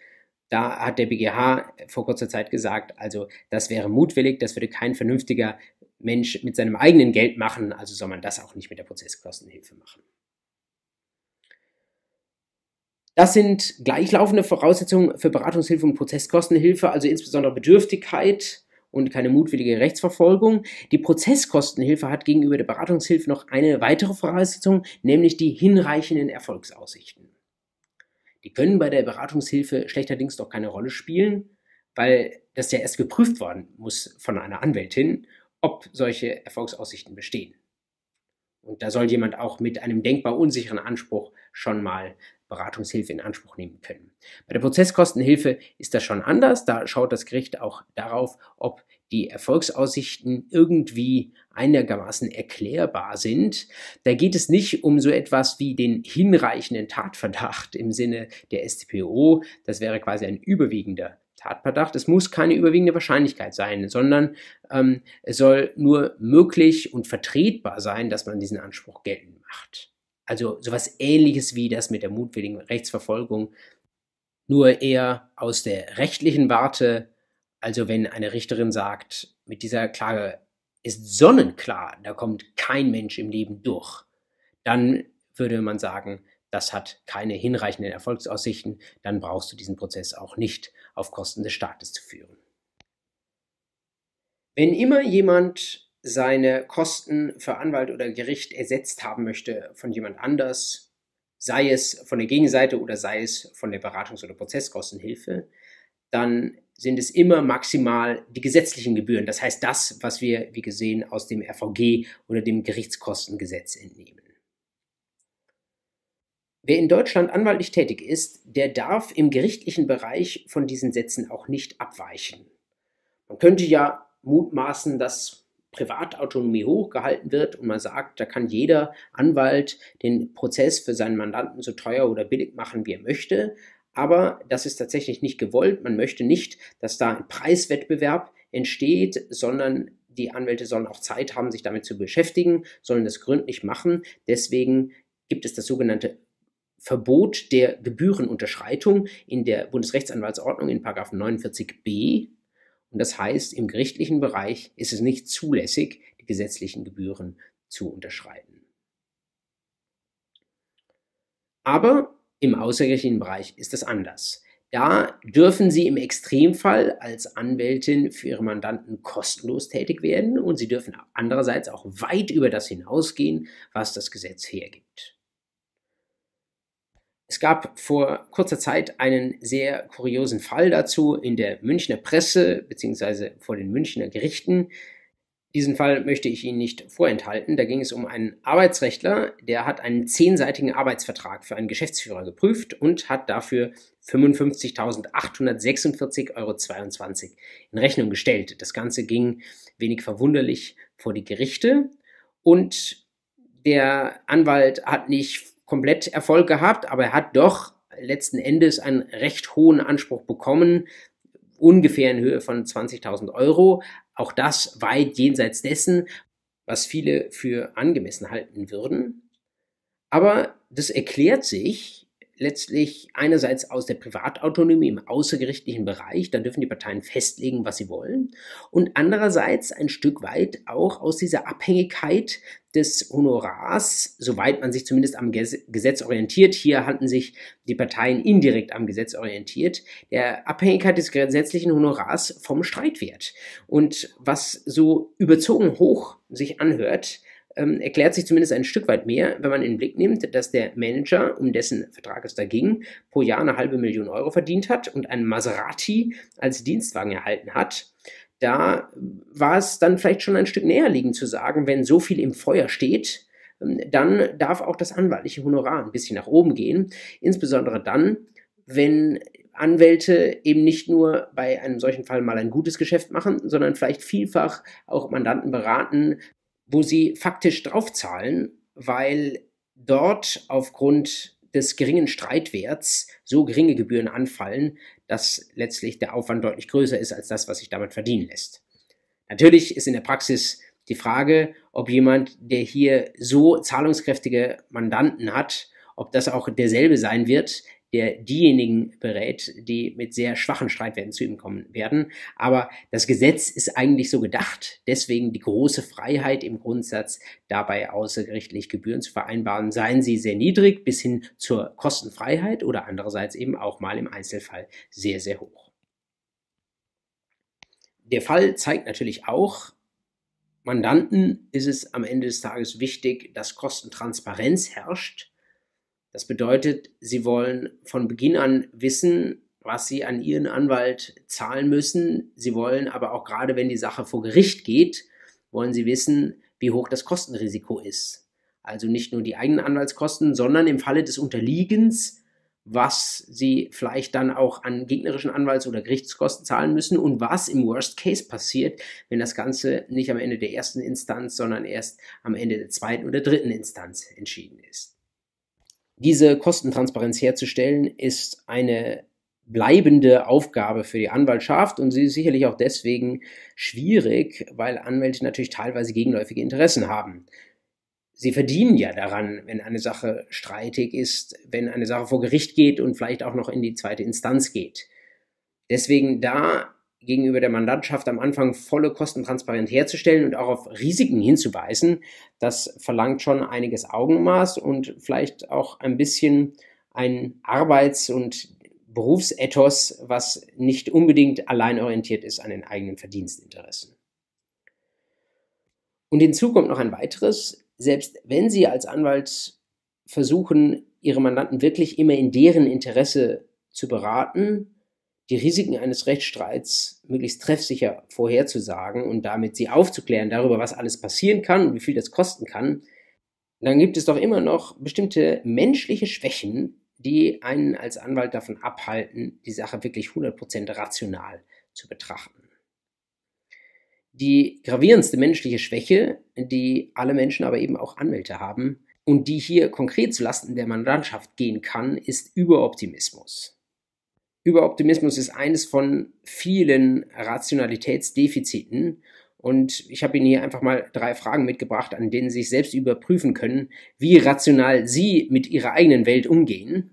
Da hat der BGH vor kurzer Zeit gesagt, also das wäre mutwillig, das würde kein vernünftiger Mensch mit seinem eigenen Geld machen, also soll man das auch nicht mit der Prozesskostenhilfe machen. Das sind gleichlaufende Voraussetzungen für Beratungshilfe und Prozesskostenhilfe, also insbesondere Bedürftigkeit und keine mutwillige Rechtsverfolgung. Die Prozesskostenhilfe hat gegenüber der Beratungshilfe noch eine weitere Voraussetzung, nämlich die hinreichenden Erfolgsaussichten. Die können bei der Beratungshilfe schlechterdings doch keine Rolle spielen, weil das ja erst geprüft worden muss von einer Anwältin, ob solche Erfolgsaussichten bestehen. Und da soll jemand auch mit einem denkbar unsicheren Anspruch schon mal Beratungshilfe in Anspruch nehmen können. Bei der Prozesskostenhilfe ist das schon anders. Da schaut das Gericht auch darauf, ob die Erfolgsaussichten irgendwie einigermaßen erklärbar sind. Da geht es nicht um so etwas wie den hinreichenden Tatverdacht im Sinne der StPO. Das wäre quasi ein überwiegender Tatverdacht. Es muss keine überwiegende Wahrscheinlichkeit sein, sondern ähm, es soll nur möglich und vertretbar sein, dass man diesen Anspruch geltend macht. Also sowas ähnliches wie das mit der mutwilligen Rechtsverfolgung, nur eher aus der rechtlichen Warte. Also wenn eine Richterin sagt, mit dieser Klage ist sonnenklar, da kommt kein Mensch im Leben durch, dann würde man sagen, das hat keine hinreichenden Erfolgsaussichten, dann brauchst du diesen Prozess auch nicht auf Kosten des Staates zu führen. Wenn immer jemand seine Kosten für Anwalt oder Gericht ersetzt haben möchte von jemand anders, sei es von der Gegenseite oder sei es von der Beratungs- oder Prozesskostenhilfe, dann sind es immer maximal die gesetzlichen Gebühren. Das heißt das, was wir, wie gesehen, aus dem RVG oder dem Gerichtskostengesetz entnehmen. Wer in Deutschland anwaltlich tätig ist, der darf im gerichtlichen Bereich von diesen Sätzen auch nicht abweichen. Man könnte ja mutmaßen, dass Privatautonomie hochgehalten wird und man sagt, da kann jeder Anwalt den Prozess für seinen Mandanten so teuer oder billig machen, wie er möchte. Aber das ist tatsächlich nicht gewollt. Man möchte nicht, dass da ein Preiswettbewerb entsteht, sondern die Anwälte sollen auch Zeit haben, sich damit zu beschäftigen, sollen das gründlich machen. Deswegen gibt es das sogenannte Verbot der Gebührenunterschreitung in der Bundesrechtsanwaltsordnung in 49b und das heißt, im gerichtlichen Bereich ist es nicht zulässig, die gesetzlichen Gebühren zu unterschreiten. Aber im außergerichtlichen Bereich ist es anders. Da dürfen Sie im Extremfall als Anwältin für Ihre Mandanten kostenlos tätig werden und Sie dürfen andererseits auch weit über das hinausgehen, was das Gesetz hergibt. Es gab vor kurzer Zeit einen sehr kuriosen Fall dazu in der Münchner Presse bzw. vor den Münchner Gerichten. Diesen Fall möchte ich Ihnen nicht vorenthalten. Da ging es um einen Arbeitsrechtler, der hat einen zehnseitigen Arbeitsvertrag für einen Geschäftsführer geprüft und hat dafür 55.846,22 Euro in Rechnung gestellt. Das Ganze ging wenig verwunderlich vor die Gerichte und der Anwalt hat nicht komplett Erfolg gehabt, aber er hat doch letzten Endes einen recht hohen Anspruch bekommen, ungefähr in Höhe von 20.000 Euro. Auch das weit jenseits dessen, was viele für angemessen halten würden. Aber das erklärt sich, letztlich einerseits aus der Privatautonomie im außergerichtlichen Bereich, da dürfen die Parteien festlegen, was sie wollen, und andererseits ein Stück weit auch aus dieser Abhängigkeit des Honorars, soweit man sich zumindest am Gesetz orientiert. Hier hatten sich die Parteien indirekt am Gesetz orientiert, der Abhängigkeit des gesetzlichen Honorars vom Streitwert. Und was so überzogen hoch sich anhört, ähm, erklärt sich zumindest ein Stück weit mehr, wenn man in den Blick nimmt, dass der Manager, um dessen Vertrag es da ging, pro Jahr eine halbe Million Euro verdient hat und einen Maserati als Dienstwagen erhalten hat. Da war es dann vielleicht schon ein Stück näher liegend zu sagen, wenn so viel im Feuer steht, ähm, dann darf auch das anwaltliche Honorar ein bisschen nach oben gehen. Insbesondere dann, wenn Anwälte eben nicht nur bei einem solchen Fall mal ein gutes Geschäft machen, sondern vielleicht vielfach auch Mandanten beraten, wo sie faktisch draufzahlen, weil dort aufgrund des geringen Streitwerts so geringe Gebühren anfallen, dass letztlich der Aufwand deutlich größer ist als das, was sich damit verdienen lässt. Natürlich ist in der Praxis die Frage, ob jemand, der hier so zahlungskräftige Mandanten hat, ob das auch derselbe sein wird, der diejenigen berät, die mit sehr schwachen Streitwerten zu ihm kommen werden. Aber das Gesetz ist eigentlich so gedacht. Deswegen die große Freiheit im Grundsatz, dabei außergerichtlich Gebühren zu vereinbaren, seien sie sehr niedrig bis hin zur Kostenfreiheit oder andererseits eben auch mal im Einzelfall sehr, sehr hoch. Der Fall zeigt natürlich auch, Mandanten ist es am Ende des Tages wichtig, dass Kostentransparenz herrscht das bedeutet, Sie wollen von Beginn an wissen, was Sie an Ihren Anwalt zahlen müssen. Sie wollen aber auch gerade, wenn die Sache vor Gericht geht, wollen Sie wissen, wie hoch das Kostenrisiko ist. Also nicht nur die eigenen Anwaltskosten, sondern im Falle des Unterliegens, was Sie vielleicht dann auch an gegnerischen Anwalts- oder Gerichtskosten zahlen müssen und was im Worst Case passiert, wenn das Ganze nicht am Ende der ersten Instanz, sondern erst am Ende der zweiten oder dritten Instanz entschieden ist. Diese Kostentransparenz herzustellen, ist eine bleibende Aufgabe für die Anwaltschaft und sie ist sicherlich auch deswegen schwierig, weil Anwälte natürlich teilweise gegenläufige Interessen haben. Sie verdienen ja daran, wenn eine Sache streitig ist, wenn eine Sache vor Gericht geht und vielleicht auch noch in die zweite Instanz geht. Deswegen da gegenüber der Mandantschaft am Anfang volle Kostentransparenz herzustellen und auch auf Risiken hinzuweisen, das verlangt schon einiges Augenmaß und vielleicht auch ein bisschen ein Arbeits- und Berufsethos, was nicht unbedingt allein orientiert ist an den eigenen Verdienstinteressen. Und hinzu kommt noch ein weiteres, selbst wenn Sie als Anwalt versuchen, Ihre Mandanten wirklich immer in deren Interesse zu beraten, die Risiken eines Rechtsstreits möglichst treffsicher vorherzusagen und damit sie aufzuklären darüber, was alles passieren kann und wie viel das kosten kann, dann gibt es doch immer noch bestimmte menschliche Schwächen, die einen als Anwalt davon abhalten, die Sache wirklich 100% rational zu betrachten. Die gravierendste menschliche Schwäche, die alle Menschen aber eben auch Anwälte haben und die hier konkret zulasten der Mandantschaft gehen kann, ist Überoptimismus. Überoptimismus ist eines von vielen Rationalitätsdefiziten. Und ich habe Ihnen hier einfach mal drei Fragen mitgebracht, an denen Sie sich selbst überprüfen können, wie rational Sie mit Ihrer eigenen Welt umgehen.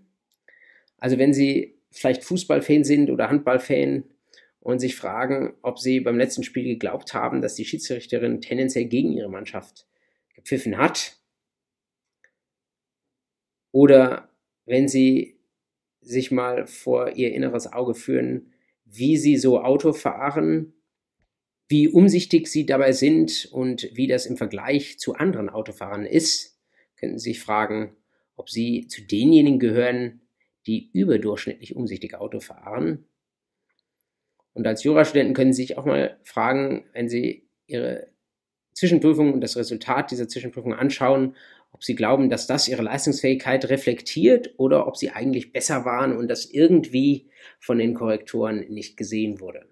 Also wenn Sie vielleicht Fußballfan sind oder Handballfan und sich fragen, ob Sie beim letzten Spiel geglaubt haben, dass die Schiedsrichterin tendenziell gegen Ihre Mannschaft gepfiffen hat. Oder wenn Sie sich mal vor ihr inneres Auge führen, wie sie so Auto fahren, wie umsichtig sie dabei sind und wie das im Vergleich zu anderen Autofahrern ist, könnten Sie sich fragen, ob Sie zu denjenigen gehören, die überdurchschnittlich umsichtig Auto fahren. Und als Jurastudenten können Sie sich auch mal fragen, wenn Sie Ihre Zwischenprüfung und das Resultat dieser Zwischenprüfung anschauen, ob sie glauben, dass das ihre Leistungsfähigkeit reflektiert oder ob sie eigentlich besser waren und das irgendwie von den Korrektoren nicht gesehen wurde.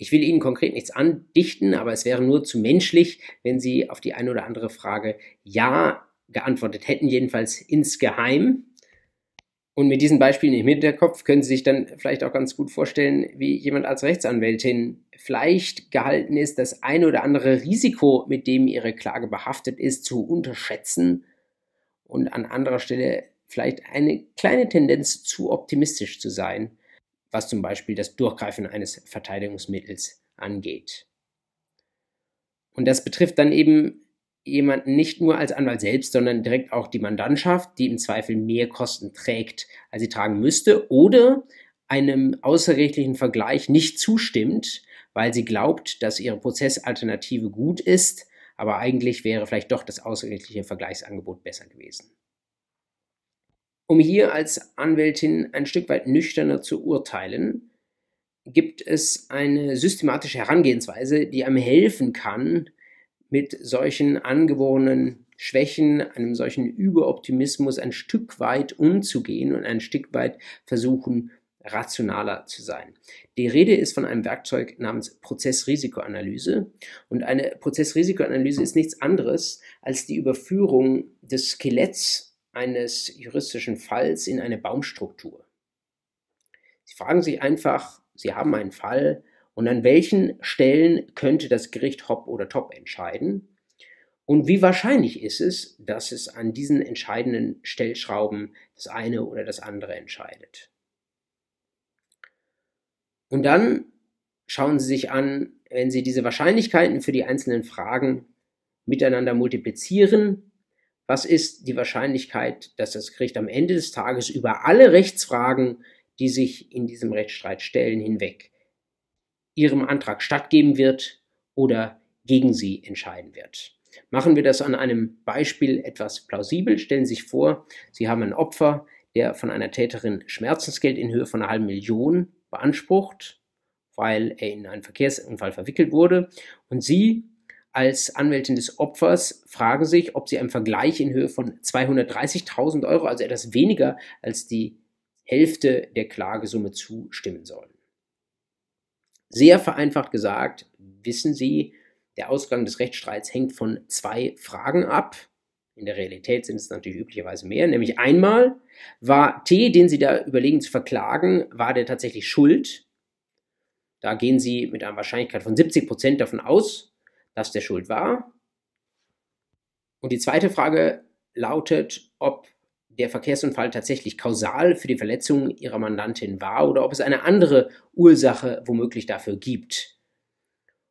Ich will Ihnen konkret nichts andichten, aber es wäre nur zu menschlich, wenn Sie auf die eine oder andere Frage Ja geantwortet hätten, jedenfalls insgeheim. Und mit diesen Beispielen im Hinterkopf können Sie sich dann vielleicht auch ganz gut vorstellen, wie jemand als Rechtsanwältin vielleicht gehalten ist, das eine oder andere Risiko, mit dem Ihre Klage behaftet ist, zu unterschätzen und an anderer Stelle vielleicht eine kleine Tendenz zu optimistisch zu sein, was zum Beispiel das Durchgreifen eines Verteidigungsmittels angeht. Und das betrifft dann eben jemanden nicht nur als Anwalt selbst, sondern direkt auch die Mandantschaft, die im Zweifel mehr Kosten trägt, als sie tragen müsste, oder einem außergerichtlichen Vergleich nicht zustimmt, weil sie glaubt, dass ihre Prozessalternative gut ist, aber eigentlich wäre vielleicht doch das außergerichtliche Vergleichsangebot besser gewesen. Um hier als Anwältin ein Stück weit nüchterner zu urteilen, gibt es eine systematische Herangehensweise, die einem helfen kann, mit solchen angeborenen Schwächen, einem solchen Überoptimismus ein Stück weit umzugehen und ein Stück weit versuchen, rationaler zu sein. Die Rede ist von einem Werkzeug namens Prozessrisikoanalyse und eine Prozessrisikoanalyse ist nichts anderes als die Überführung des Skeletts eines juristischen Falls in eine Baumstruktur. Sie fragen sich einfach, Sie haben einen Fall und an welchen Stellen könnte das Gericht Hop oder Top entscheiden und wie wahrscheinlich ist es, dass es an diesen entscheidenden Stellschrauben das eine oder das andere entscheidet. Und dann schauen Sie sich an, wenn Sie diese Wahrscheinlichkeiten für die einzelnen Fragen miteinander multiplizieren, was ist die Wahrscheinlichkeit, dass das Gericht am Ende des Tages über alle Rechtsfragen, die sich in diesem Rechtsstreit stellen, hinweg Ihrem Antrag stattgeben wird oder gegen Sie entscheiden wird. Machen wir das an einem Beispiel etwas plausibel. Stellen Sie sich vor, Sie haben ein Opfer, der von einer Täterin Schmerzensgeld in Höhe von einer halben Million beansprucht, weil er in einen Verkehrsunfall verwickelt wurde. Und Sie als Anwältin des Opfers fragen sich, ob Sie einem Vergleich in Höhe von 230.000 Euro, also etwas weniger als die Hälfte der Klagesumme zustimmen sollen. Sehr vereinfacht gesagt, wissen Sie, der Ausgang des Rechtsstreits hängt von zwei Fragen ab. In der Realität sind es natürlich üblicherweise mehr. Nämlich einmal, war T, den Sie da überlegen zu verklagen, war der tatsächlich schuld? Da gehen Sie mit einer Wahrscheinlichkeit von 70 Prozent davon aus, dass der schuld war. Und die zweite Frage lautet, ob der Verkehrsunfall tatsächlich kausal für die Verletzung Ihrer Mandantin war oder ob es eine andere Ursache womöglich dafür gibt.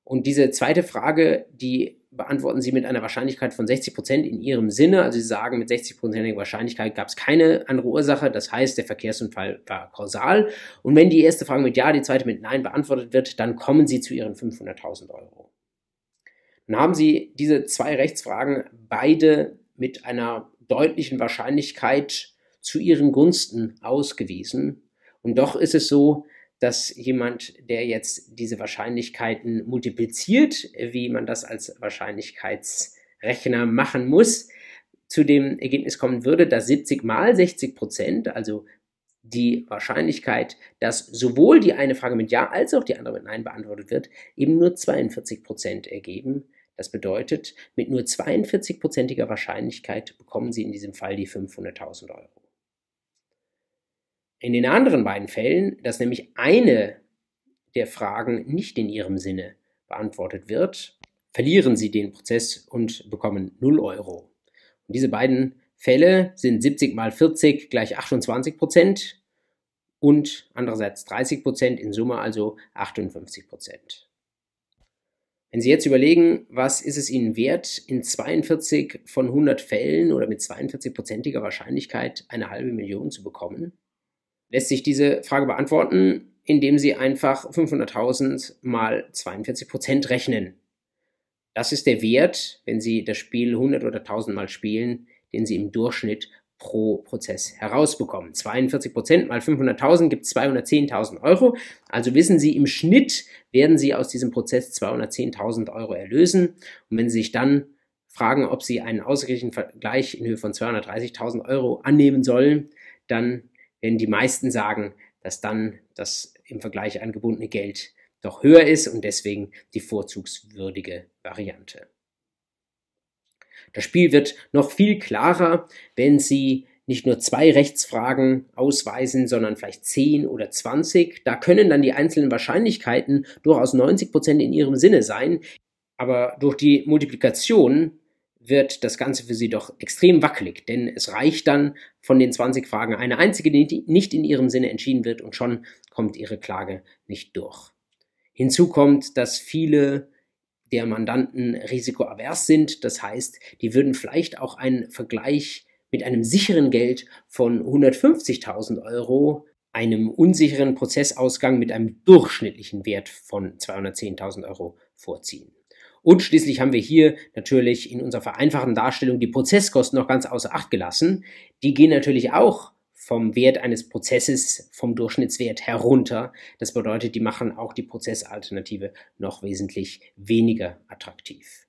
Und diese zweite Frage, die beantworten Sie mit einer Wahrscheinlichkeit von 60 Prozent in Ihrem Sinne. Also Sie sagen, mit 60-prozentiger Wahrscheinlichkeit gab es keine andere Ursache. Das heißt, der Verkehrsunfall war kausal. Und wenn die erste Frage mit Ja, die zweite mit Nein beantwortet wird, dann kommen Sie zu Ihren 500.000 Euro. Dann haben Sie diese zwei Rechtsfragen beide mit einer deutlichen Wahrscheinlichkeit zu Ihren Gunsten ausgewiesen. Und doch ist es so, dass jemand, der jetzt diese Wahrscheinlichkeiten multipliziert, wie man das als Wahrscheinlichkeitsrechner machen muss, zu dem Ergebnis kommen würde, dass 70 mal 60 Prozent, also die Wahrscheinlichkeit, dass sowohl die eine Frage mit Ja als auch die andere mit Nein beantwortet wird, eben nur 42 Prozent ergeben. Das bedeutet, mit nur 42-prozentiger Wahrscheinlichkeit bekommen Sie in diesem Fall die 500.000 Euro. In den anderen beiden Fällen, dass nämlich eine der Fragen nicht in ihrem Sinne beantwortet wird, verlieren sie den Prozess und bekommen 0 Euro. Und diese beiden Fälle sind 70 mal 40 gleich 28 Prozent und andererseits 30 Prozent, in Summe also 58 Prozent. Wenn Sie jetzt überlegen, was ist es Ihnen wert, in 42 von 100 Fällen oder mit 42-prozentiger Wahrscheinlichkeit eine halbe Million zu bekommen, lässt sich diese Frage beantworten, indem Sie einfach 500.000 mal 42 Prozent rechnen. Das ist der Wert, wenn Sie das Spiel 100 oder 1000 Mal spielen, den Sie im Durchschnitt pro Prozess herausbekommen. 42 Prozent mal 500.000 gibt 210.000 Euro. Also wissen Sie, im Schnitt werden Sie aus diesem Prozess 210.000 Euro erlösen. Und wenn Sie sich dann fragen, ob Sie einen ausgeglichenen Vergleich in Höhe von 230.000 Euro annehmen sollen, dann werden die meisten sagen, dass dann das im Vergleich angebundene Geld doch höher ist und deswegen die vorzugswürdige Variante. Das Spiel wird noch viel klarer, wenn Sie nicht nur zwei Rechtsfragen ausweisen, sondern vielleicht zehn oder zwanzig. Da können dann die einzelnen Wahrscheinlichkeiten durchaus 90 Prozent in Ihrem Sinne sein. Aber durch die Multiplikation wird das Ganze für Sie doch extrem wackelig, denn es reicht dann von den 20 Fragen eine einzige, die nicht in Ihrem Sinne entschieden wird und schon kommt Ihre Klage nicht durch. Hinzu kommt, dass viele der Mandanten risikoavers sind, das heißt, die würden vielleicht auch einen Vergleich mit einem sicheren Geld von 150.000 Euro einem unsicheren Prozessausgang mit einem durchschnittlichen Wert von 210.000 Euro vorziehen. Und schließlich haben wir hier natürlich in unserer vereinfachten Darstellung die Prozesskosten noch ganz außer Acht gelassen. Die gehen natürlich auch vom Wert eines Prozesses, vom Durchschnittswert herunter. Das bedeutet, die machen auch die Prozessalternative noch wesentlich weniger attraktiv.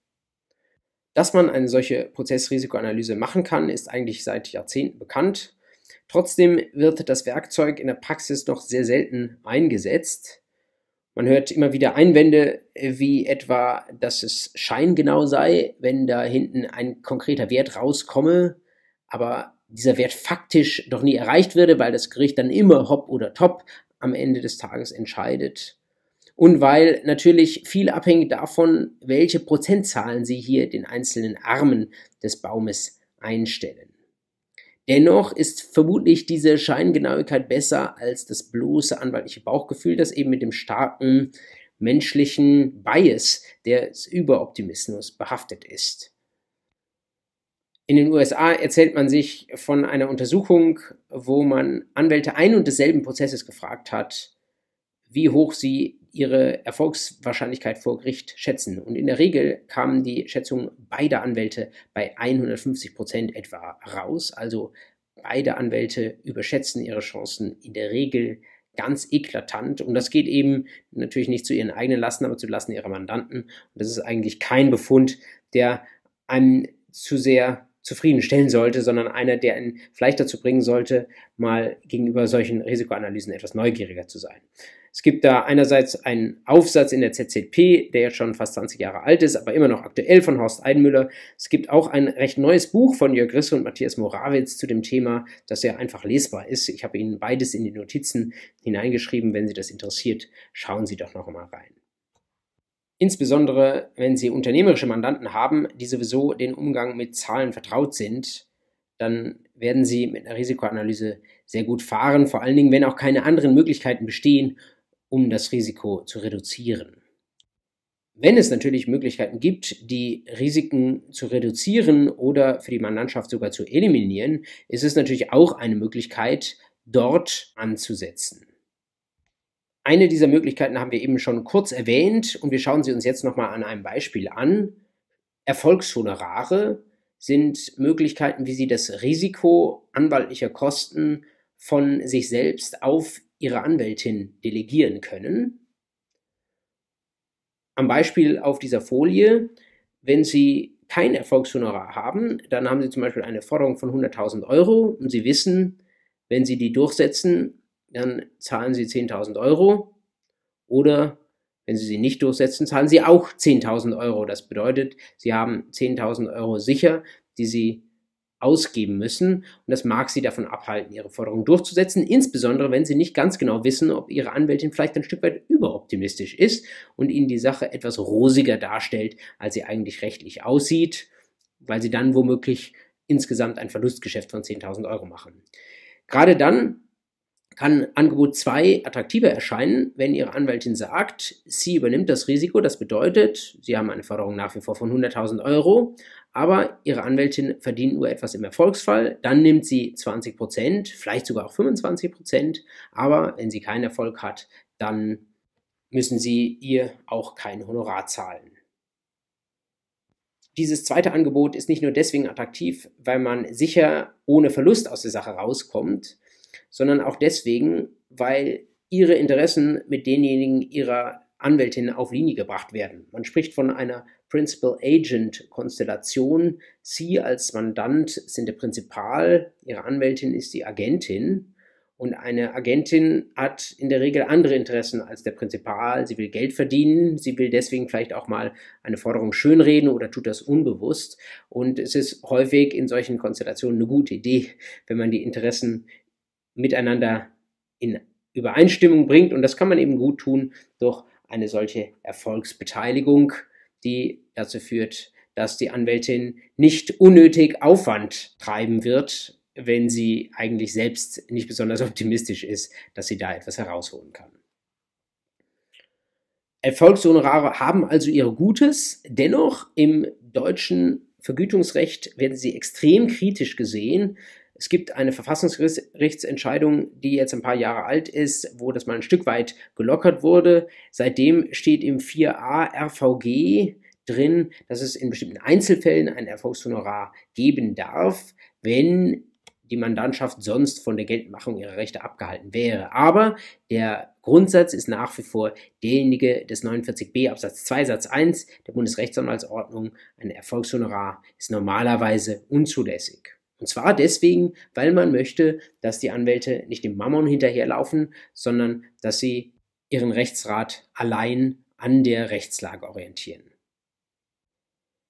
Dass man eine solche Prozessrisikoanalyse machen kann, ist eigentlich seit Jahrzehnten bekannt. Trotzdem wird das Werkzeug in der Praxis noch sehr selten eingesetzt. Man hört immer wieder Einwände, wie etwa, dass es scheingenau sei, wenn da hinten ein konkreter Wert rauskomme, aber dieser Wert faktisch doch nie erreicht würde, weil das Gericht dann immer hopp oder top am Ende des Tages entscheidet. Und weil natürlich viel abhängig davon, welche Prozentzahlen Sie hier den einzelnen Armen des Baumes einstellen. Dennoch ist vermutlich diese Scheingenauigkeit besser als das bloße anwaltliche Bauchgefühl, das eben mit dem starken menschlichen Bias des Überoptimismus behaftet ist. In den USA erzählt man sich von einer Untersuchung, wo man Anwälte ein und desselben Prozesses gefragt hat, wie hoch sie ihre Erfolgswahrscheinlichkeit vor Gericht schätzen. Und in der Regel kamen die Schätzungen beider Anwälte bei 150 Prozent etwa raus. Also beide Anwälte überschätzen ihre Chancen in der Regel ganz eklatant. Und das geht eben natürlich nicht zu ihren eigenen Lasten, aber zu Lasten ihrer Mandanten. Und das ist eigentlich kein Befund, der einem zu sehr zufriedenstellen sollte, sondern einer, der ihn vielleicht dazu bringen sollte, mal gegenüber solchen Risikoanalysen etwas neugieriger zu sein. Es gibt da einerseits einen Aufsatz in der ZZP, der jetzt schon fast 20 Jahre alt ist, aber immer noch aktuell von Horst Eidenmüller. Es gibt auch ein recht neues Buch von Jörg Risse und Matthias Morawitz zu dem Thema, das sehr einfach lesbar ist. Ich habe Ihnen beides in die Notizen hineingeschrieben. Wenn Sie das interessiert, schauen Sie doch noch einmal rein. Insbesondere, wenn Sie unternehmerische Mandanten haben, die sowieso den Umgang mit Zahlen vertraut sind, dann werden Sie mit einer Risikoanalyse sehr gut fahren, vor allen Dingen, wenn auch keine anderen Möglichkeiten bestehen, um das Risiko zu reduzieren. Wenn es natürlich Möglichkeiten gibt, die Risiken zu reduzieren oder für die Mandantschaft sogar zu eliminieren, ist es natürlich auch eine Möglichkeit, dort anzusetzen. Eine dieser Möglichkeiten haben wir eben schon kurz erwähnt und wir schauen sie uns jetzt nochmal an einem Beispiel an. Erfolgshonorare sind Möglichkeiten, wie Sie das Risiko anwaltlicher Kosten von sich selbst auf Ihre Anwältin delegieren können. Am Beispiel auf dieser Folie, wenn Sie kein Erfolgshonorar haben, dann haben Sie zum Beispiel eine Forderung von 100.000 Euro und Sie wissen, wenn Sie die durchsetzen, dann zahlen Sie 10.000 Euro. Oder wenn Sie sie nicht durchsetzen, zahlen Sie auch 10.000 Euro. Das bedeutet, Sie haben 10.000 Euro sicher, die Sie ausgeben müssen. Und das mag Sie davon abhalten, Ihre Forderung durchzusetzen, insbesondere wenn Sie nicht ganz genau wissen, ob Ihre Anwältin vielleicht ein Stück weit überoptimistisch ist und Ihnen die Sache etwas rosiger darstellt, als sie eigentlich rechtlich aussieht, weil Sie dann womöglich insgesamt ein Verlustgeschäft von 10.000 Euro machen. Gerade dann kann Angebot 2 attraktiver erscheinen, wenn Ihre Anwältin sagt, sie übernimmt das Risiko. Das bedeutet, Sie haben eine Forderung nach wie vor von 100.000 Euro, aber Ihre Anwältin verdient nur etwas im Erfolgsfall. Dann nimmt sie 20 Prozent, vielleicht sogar auch 25 Prozent. Aber wenn sie keinen Erfolg hat, dann müssen Sie ihr auch kein Honorar zahlen. Dieses zweite Angebot ist nicht nur deswegen attraktiv, weil man sicher ohne Verlust aus der Sache rauskommt, sondern auch deswegen, weil ihre Interessen mit denjenigen ihrer Anwältin auf Linie gebracht werden. Man spricht von einer Principal-Agent-Konstellation. Sie als Mandant sind der Prinzipal, ihre Anwältin ist die Agentin. Und eine Agentin hat in der Regel andere Interessen als der Prinzipal. Sie will Geld verdienen, sie will deswegen vielleicht auch mal eine Forderung schönreden oder tut das unbewusst. Und es ist häufig in solchen Konstellationen eine gute Idee, wenn man die Interessen miteinander in Übereinstimmung bringt. Und das kann man eben gut tun durch eine solche Erfolgsbeteiligung, die dazu führt, dass die Anwältin nicht unnötig Aufwand treiben wird, wenn sie eigentlich selbst nicht besonders optimistisch ist, dass sie da etwas herausholen kann. Erfolgshonorare haben also ihre Gutes, dennoch im deutschen Vergütungsrecht werden sie extrem kritisch gesehen, es gibt eine Verfassungsgerichtsentscheidung, die jetzt ein paar Jahre alt ist, wo das mal ein Stück weit gelockert wurde. Seitdem steht im 4a RVG drin, dass es in bestimmten Einzelfällen ein Erfolgshonorar geben darf, wenn die Mandantschaft sonst von der Geltendmachung ihrer Rechte abgehalten wäre. Aber der Grundsatz ist nach wie vor derjenige des 49b Absatz 2 Satz 1 der Bundesrechtsanwaltsordnung. Ein Erfolgshonorar ist normalerweise unzulässig. Und zwar deswegen, weil man möchte, dass die Anwälte nicht dem Mammon hinterherlaufen, sondern dass sie ihren Rechtsrat allein an der Rechtslage orientieren.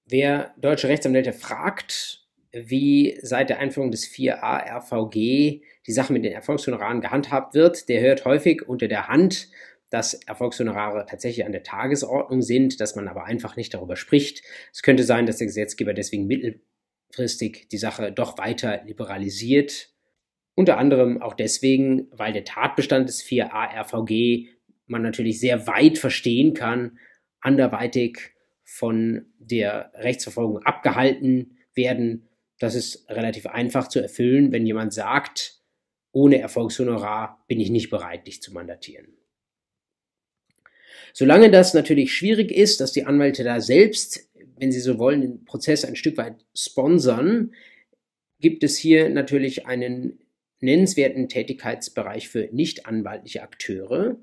Wer deutsche Rechtsanwälte fragt, wie seit der Einführung des 4a RVG die Sache mit den Erfolgshonoraren gehandhabt wird, der hört häufig unter der Hand, dass Erfolgshonorare tatsächlich an der Tagesordnung sind, dass man aber einfach nicht darüber spricht. Es könnte sein, dass der Gesetzgeber deswegen mittelfristig die Sache doch weiter liberalisiert. Unter anderem auch deswegen, weil der Tatbestand des 4a RVG man natürlich sehr weit verstehen kann, anderweitig von der Rechtsverfolgung abgehalten werden. Das ist relativ einfach zu erfüllen, wenn jemand sagt, ohne Erfolgshonorar bin ich nicht bereit, dich zu mandatieren. Solange das natürlich schwierig ist, dass die Anwälte da selbst, wenn sie so wollen, den Prozess ein Stück weit sponsern, gibt es hier natürlich einen nennenswerten Tätigkeitsbereich für nicht anwaltliche Akteure.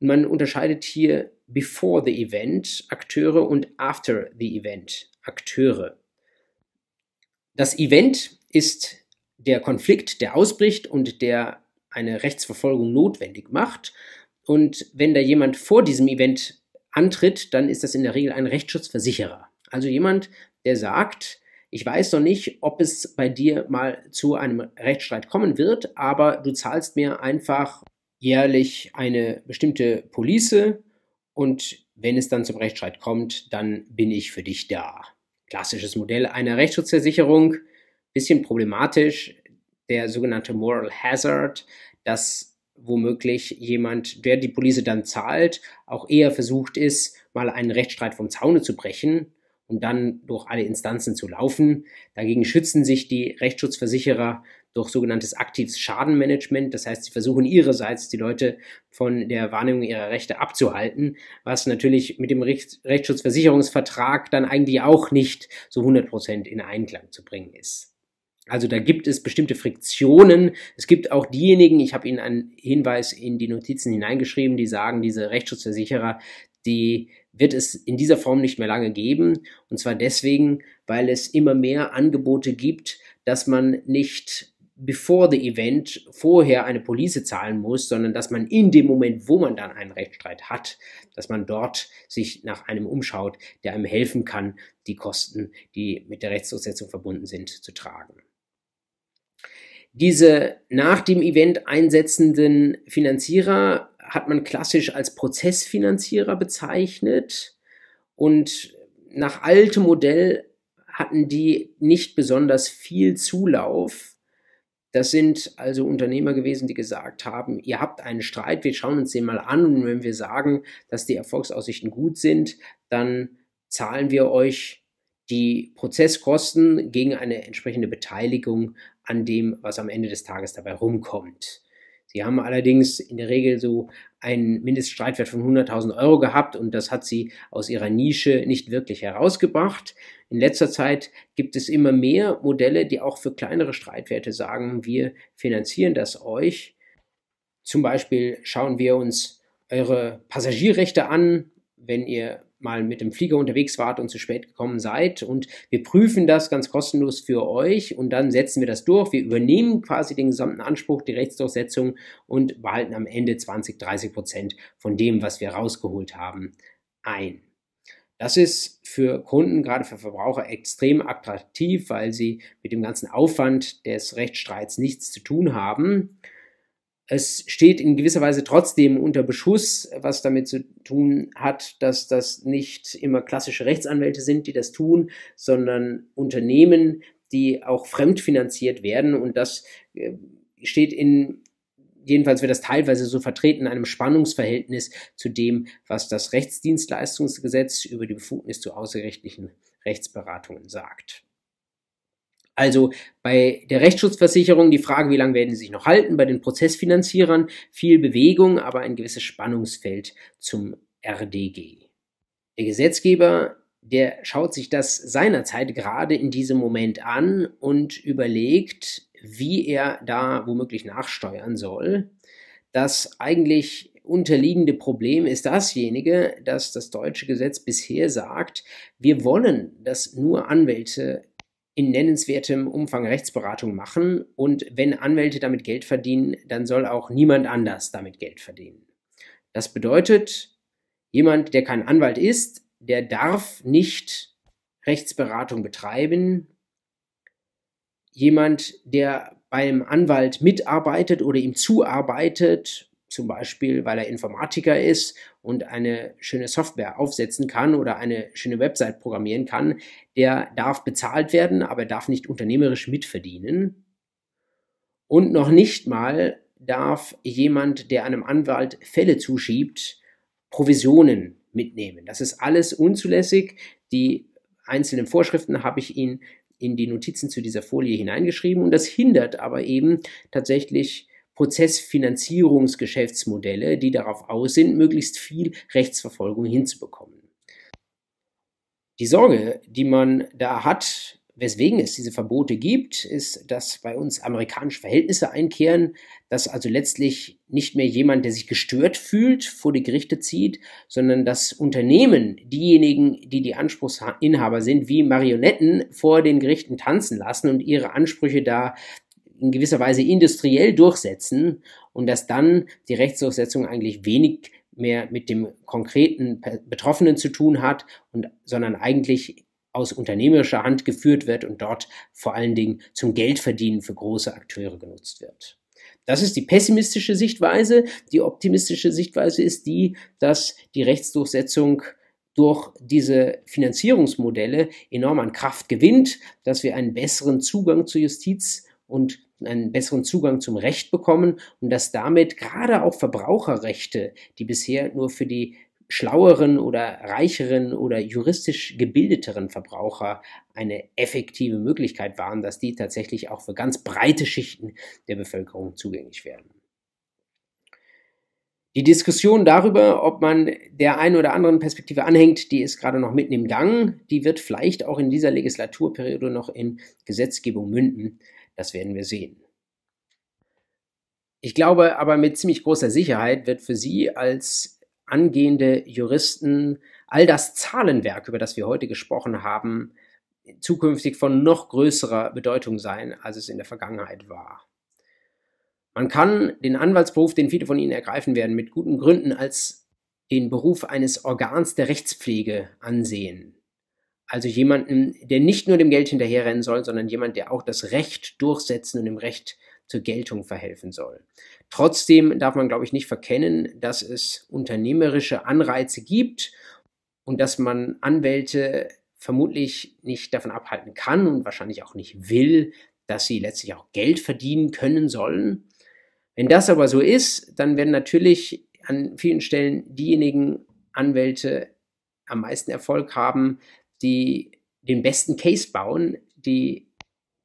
Und man unterscheidet hier before the event Akteure und after the event Akteure. Das Event ist der Konflikt, der ausbricht und der eine Rechtsverfolgung notwendig macht. Und wenn da jemand vor diesem Event antritt, dann ist das in der Regel ein Rechtsschutzversicherer. Also jemand, der sagt, ich weiß noch nicht, ob es bei dir mal zu einem Rechtsstreit kommen wird, aber du zahlst mir einfach jährlich eine bestimmte Police und wenn es dann zum Rechtsstreit kommt, dann bin ich für dich da. Klassisches Modell einer Rechtsschutzversicherung, bisschen problematisch, der sogenannte Moral Hazard, dass womöglich jemand, der die Police dann zahlt, auch eher versucht ist, mal einen Rechtsstreit vom Zaune zu brechen und dann durch alle Instanzen zu laufen. Dagegen schützen sich die Rechtsschutzversicherer durch sogenanntes aktives Schadenmanagement. Das heißt, sie versuchen ihrerseits die Leute von der Wahrnehmung ihrer Rechte abzuhalten, was natürlich mit dem Rechtsschutzversicherungsvertrag dann eigentlich auch nicht so 100 Prozent in Einklang zu bringen ist. Also da gibt es bestimmte Friktionen. Es gibt auch diejenigen, ich habe Ihnen einen Hinweis in die Notizen hineingeschrieben, die sagen, diese Rechtsschutzversicherer, die wird es in dieser Form nicht mehr lange geben. Und zwar deswegen, weil es immer mehr Angebote gibt, dass man nicht before the event vorher eine Police zahlen muss, sondern dass man in dem Moment, wo man dann einen Rechtsstreit hat, dass man dort sich nach einem umschaut, der einem helfen kann, die Kosten, die mit der Rechtsdurchsetzung verbunden sind, zu tragen. Diese nach dem Event einsetzenden Finanzierer hat man klassisch als Prozessfinanzierer bezeichnet und nach altem Modell hatten die nicht besonders viel Zulauf. Das sind also Unternehmer gewesen, die gesagt haben, ihr habt einen Streit, wir schauen uns den mal an und wenn wir sagen, dass die Erfolgsaussichten gut sind, dann zahlen wir euch die Prozesskosten gegen eine entsprechende Beteiligung an dem, was am Ende des Tages dabei rumkommt. Sie haben allerdings in der Regel so einen Mindeststreitwert von 100.000 Euro gehabt und das hat sie aus ihrer Nische nicht wirklich herausgebracht. In letzter Zeit gibt es immer mehr Modelle, die auch für kleinere Streitwerte sagen, wir finanzieren das euch. Zum Beispiel schauen wir uns eure Passagierrechte an, wenn ihr mal mit dem Flieger unterwegs wart und zu spät gekommen seid und wir prüfen das ganz kostenlos für euch und dann setzen wir das durch. Wir übernehmen quasi den gesamten Anspruch, die Rechtsdurchsetzung und behalten am Ende 20, 30 Prozent von dem, was wir rausgeholt haben, ein. Das ist für Kunden, gerade für Verbraucher, extrem attraktiv, weil sie mit dem ganzen Aufwand des Rechtsstreits nichts zu tun haben es steht in gewisser Weise trotzdem unter Beschuss, was damit zu tun hat, dass das nicht immer klassische Rechtsanwälte sind, die das tun, sondern Unternehmen, die auch fremdfinanziert werden. Und das äh, steht in, jedenfalls wird das teilweise so vertreten, in einem Spannungsverhältnis zu dem, was das Rechtsdienstleistungsgesetz über die Befugnis zu außerrechtlichen Rechtsberatungen sagt. Also bei der Rechtsschutzversicherung die Frage, wie lange werden sie sich noch halten, bei den Prozessfinanzierern viel Bewegung, aber ein gewisses Spannungsfeld zum RDG. Der Gesetzgeber, der schaut sich das seinerzeit gerade in diesem Moment an und überlegt, wie er da womöglich nachsteuern soll. Das eigentlich unterliegende Problem ist dasjenige, dass das deutsche Gesetz bisher sagt, wir wollen, dass nur Anwälte in nennenswertem Umfang Rechtsberatung machen und wenn Anwälte damit Geld verdienen, dann soll auch niemand anders damit Geld verdienen. Das bedeutet, jemand, der kein Anwalt ist, der darf nicht Rechtsberatung betreiben. Jemand, der beim Anwalt mitarbeitet oder ihm zuarbeitet, zum Beispiel weil er Informatiker ist und eine schöne Software aufsetzen kann oder eine schöne Website programmieren kann, der darf bezahlt werden, aber darf nicht unternehmerisch mitverdienen. Und noch nicht mal darf jemand, der einem Anwalt Fälle zuschiebt, Provisionen mitnehmen. Das ist alles unzulässig. Die einzelnen Vorschriften habe ich Ihnen in die Notizen zu dieser Folie hineingeschrieben und das hindert aber eben tatsächlich Prozessfinanzierungsgeschäftsmodelle, die darauf aus sind, möglichst viel Rechtsverfolgung hinzubekommen. Die Sorge, die man da hat, weswegen es diese Verbote gibt, ist, dass bei uns amerikanische Verhältnisse einkehren, dass also letztlich nicht mehr jemand, der sich gestört fühlt, vor die Gerichte zieht, sondern dass Unternehmen diejenigen, die die Anspruchsinhaber sind, wie Marionetten vor den Gerichten tanzen lassen und ihre Ansprüche da in gewisser Weise industriell durchsetzen und dass dann die Rechtsdurchsetzung eigentlich wenig mehr mit dem konkreten Betroffenen zu tun hat und sondern eigentlich aus unternehmerischer Hand geführt wird und dort vor allen Dingen zum Geldverdienen für große Akteure genutzt wird. Das ist die pessimistische Sichtweise. Die optimistische Sichtweise ist die, dass die Rechtsdurchsetzung durch diese Finanzierungsmodelle enorm an Kraft gewinnt, dass wir einen besseren Zugang zur Justiz und einen besseren Zugang zum Recht bekommen und dass damit gerade auch Verbraucherrechte, die bisher nur für die schlaueren oder reicheren oder juristisch gebildeteren Verbraucher eine effektive Möglichkeit waren, dass die tatsächlich auch für ganz breite Schichten der Bevölkerung zugänglich werden. Die Diskussion darüber, ob man der einen oder anderen Perspektive anhängt, die ist gerade noch mitten im Gang. Die wird vielleicht auch in dieser Legislaturperiode noch in Gesetzgebung münden. Das werden wir sehen. Ich glaube aber mit ziemlich großer Sicherheit wird für Sie als angehende Juristen all das Zahlenwerk, über das wir heute gesprochen haben, zukünftig von noch größerer Bedeutung sein, als es in der Vergangenheit war. Man kann den Anwaltsberuf, den viele von Ihnen ergreifen werden, mit guten Gründen als den Beruf eines Organs der Rechtspflege ansehen. Also jemanden, der nicht nur dem Geld hinterherrennen soll, sondern jemand, der auch das Recht durchsetzen und dem Recht zur Geltung verhelfen soll. Trotzdem darf man, glaube ich, nicht verkennen, dass es unternehmerische Anreize gibt und dass man Anwälte vermutlich nicht davon abhalten kann und wahrscheinlich auch nicht will, dass sie letztlich auch Geld verdienen können sollen. Wenn das aber so ist, dann werden natürlich an vielen Stellen diejenigen Anwälte am meisten Erfolg haben, die den besten Case bauen, die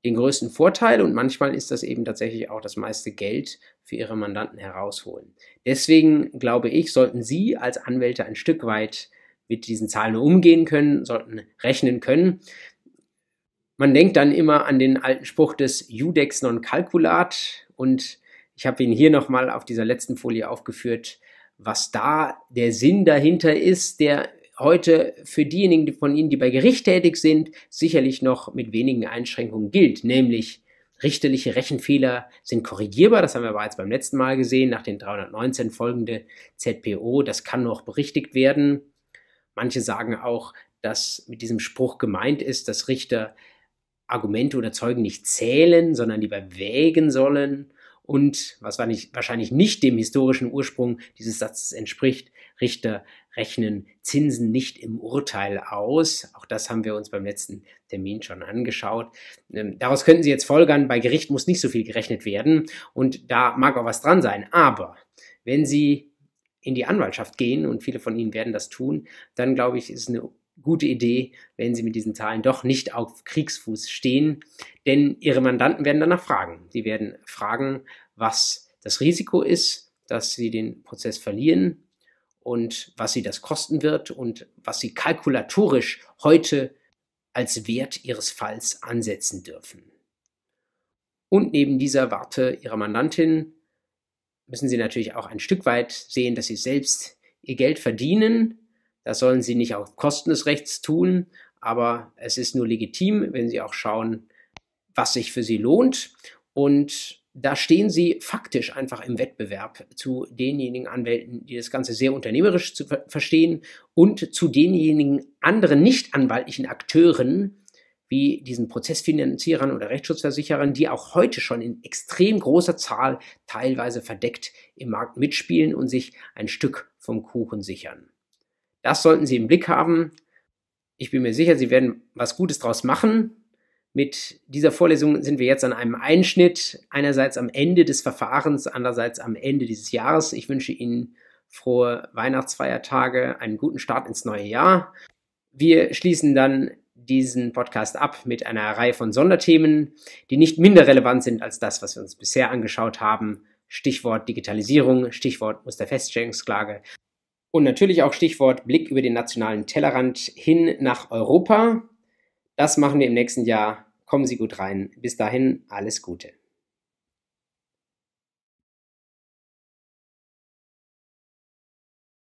den größten Vorteil und manchmal ist das eben tatsächlich auch das meiste Geld für ihre Mandanten herausholen. Deswegen glaube ich, sollten Sie als Anwälte ein Stück weit mit diesen Zahlen umgehen können, sollten rechnen können. Man denkt dann immer an den alten Spruch des Judex non calculat und ich habe ihn hier nochmal auf dieser letzten Folie aufgeführt, was da der Sinn dahinter ist, der heute für diejenigen von Ihnen, die bei Gericht tätig sind, sicherlich noch mit wenigen Einschränkungen gilt, nämlich richterliche Rechenfehler sind korrigierbar, das haben wir bereits beim letzten Mal gesehen, nach den 319 folgende ZPO, das kann noch berichtigt werden. Manche sagen auch, dass mit diesem Spruch gemeint ist, dass Richter Argumente oder Zeugen nicht zählen, sondern lieber wägen sollen und was wahrscheinlich nicht dem historischen Ursprung dieses Satzes entspricht, Richter rechnen Zinsen nicht im Urteil aus. Auch das haben wir uns beim letzten Termin schon angeschaut. Ähm, daraus könnten Sie jetzt folgern, bei Gericht muss nicht so viel gerechnet werden und da mag auch was dran sein. Aber wenn Sie in die Anwaltschaft gehen, und viele von Ihnen werden das tun, dann glaube ich, ist eine gute Idee, wenn Sie mit diesen Zahlen doch nicht auf Kriegsfuß stehen, denn Ihre Mandanten werden danach fragen. Sie werden fragen, was das Risiko ist, dass Sie den Prozess verlieren und was sie das kosten wird und was sie kalkulatorisch heute als Wert ihres Falls ansetzen dürfen. Und neben dieser Warte ihrer Mandantin müssen sie natürlich auch ein Stück weit sehen, dass sie selbst ihr Geld verdienen. Das sollen sie nicht auf Kosten des Rechts tun, aber es ist nur legitim, wenn Sie auch schauen, was sich für Sie lohnt. Und da stehen Sie faktisch einfach im Wettbewerb zu denjenigen Anwälten, die das Ganze sehr unternehmerisch zu ver verstehen und zu denjenigen anderen nicht anwaltlichen Akteuren, wie diesen Prozessfinanzierern oder Rechtsschutzversicherern, die auch heute schon in extrem großer Zahl teilweise verdeckt im Markt mitspielen und sich ein Stück vom Kuchen sichern. Das sollten Sie im Blick haben. Ich bin mir sicher, Sie werden was Gutes draus machen. Mit dieser Vorlesung sind wir jetzt an einem Einschnitt, einerseits am Ende des Verfahrens, andererseits am Ende dieses Jahres. Ich wünsche Ihnen frohe Weihnachtsfeiertage, einen guten Start ins neue Jahr. Wir schließen dann diesen Podcast ab mit einer Reihe von Sonderthemen, die nicht minder relevant sind als das, was wir uns bisher angeschaut haben. Stichwort Digitalisierung, Stichwort Musterfeststellungsklage und natürlich auch Stichwort Blick über den nationalen Tellerrand hin nach Europa. Das machen wir im nächsten Jahr. Kommen Sie gut rein. Bis dahin alles Gute.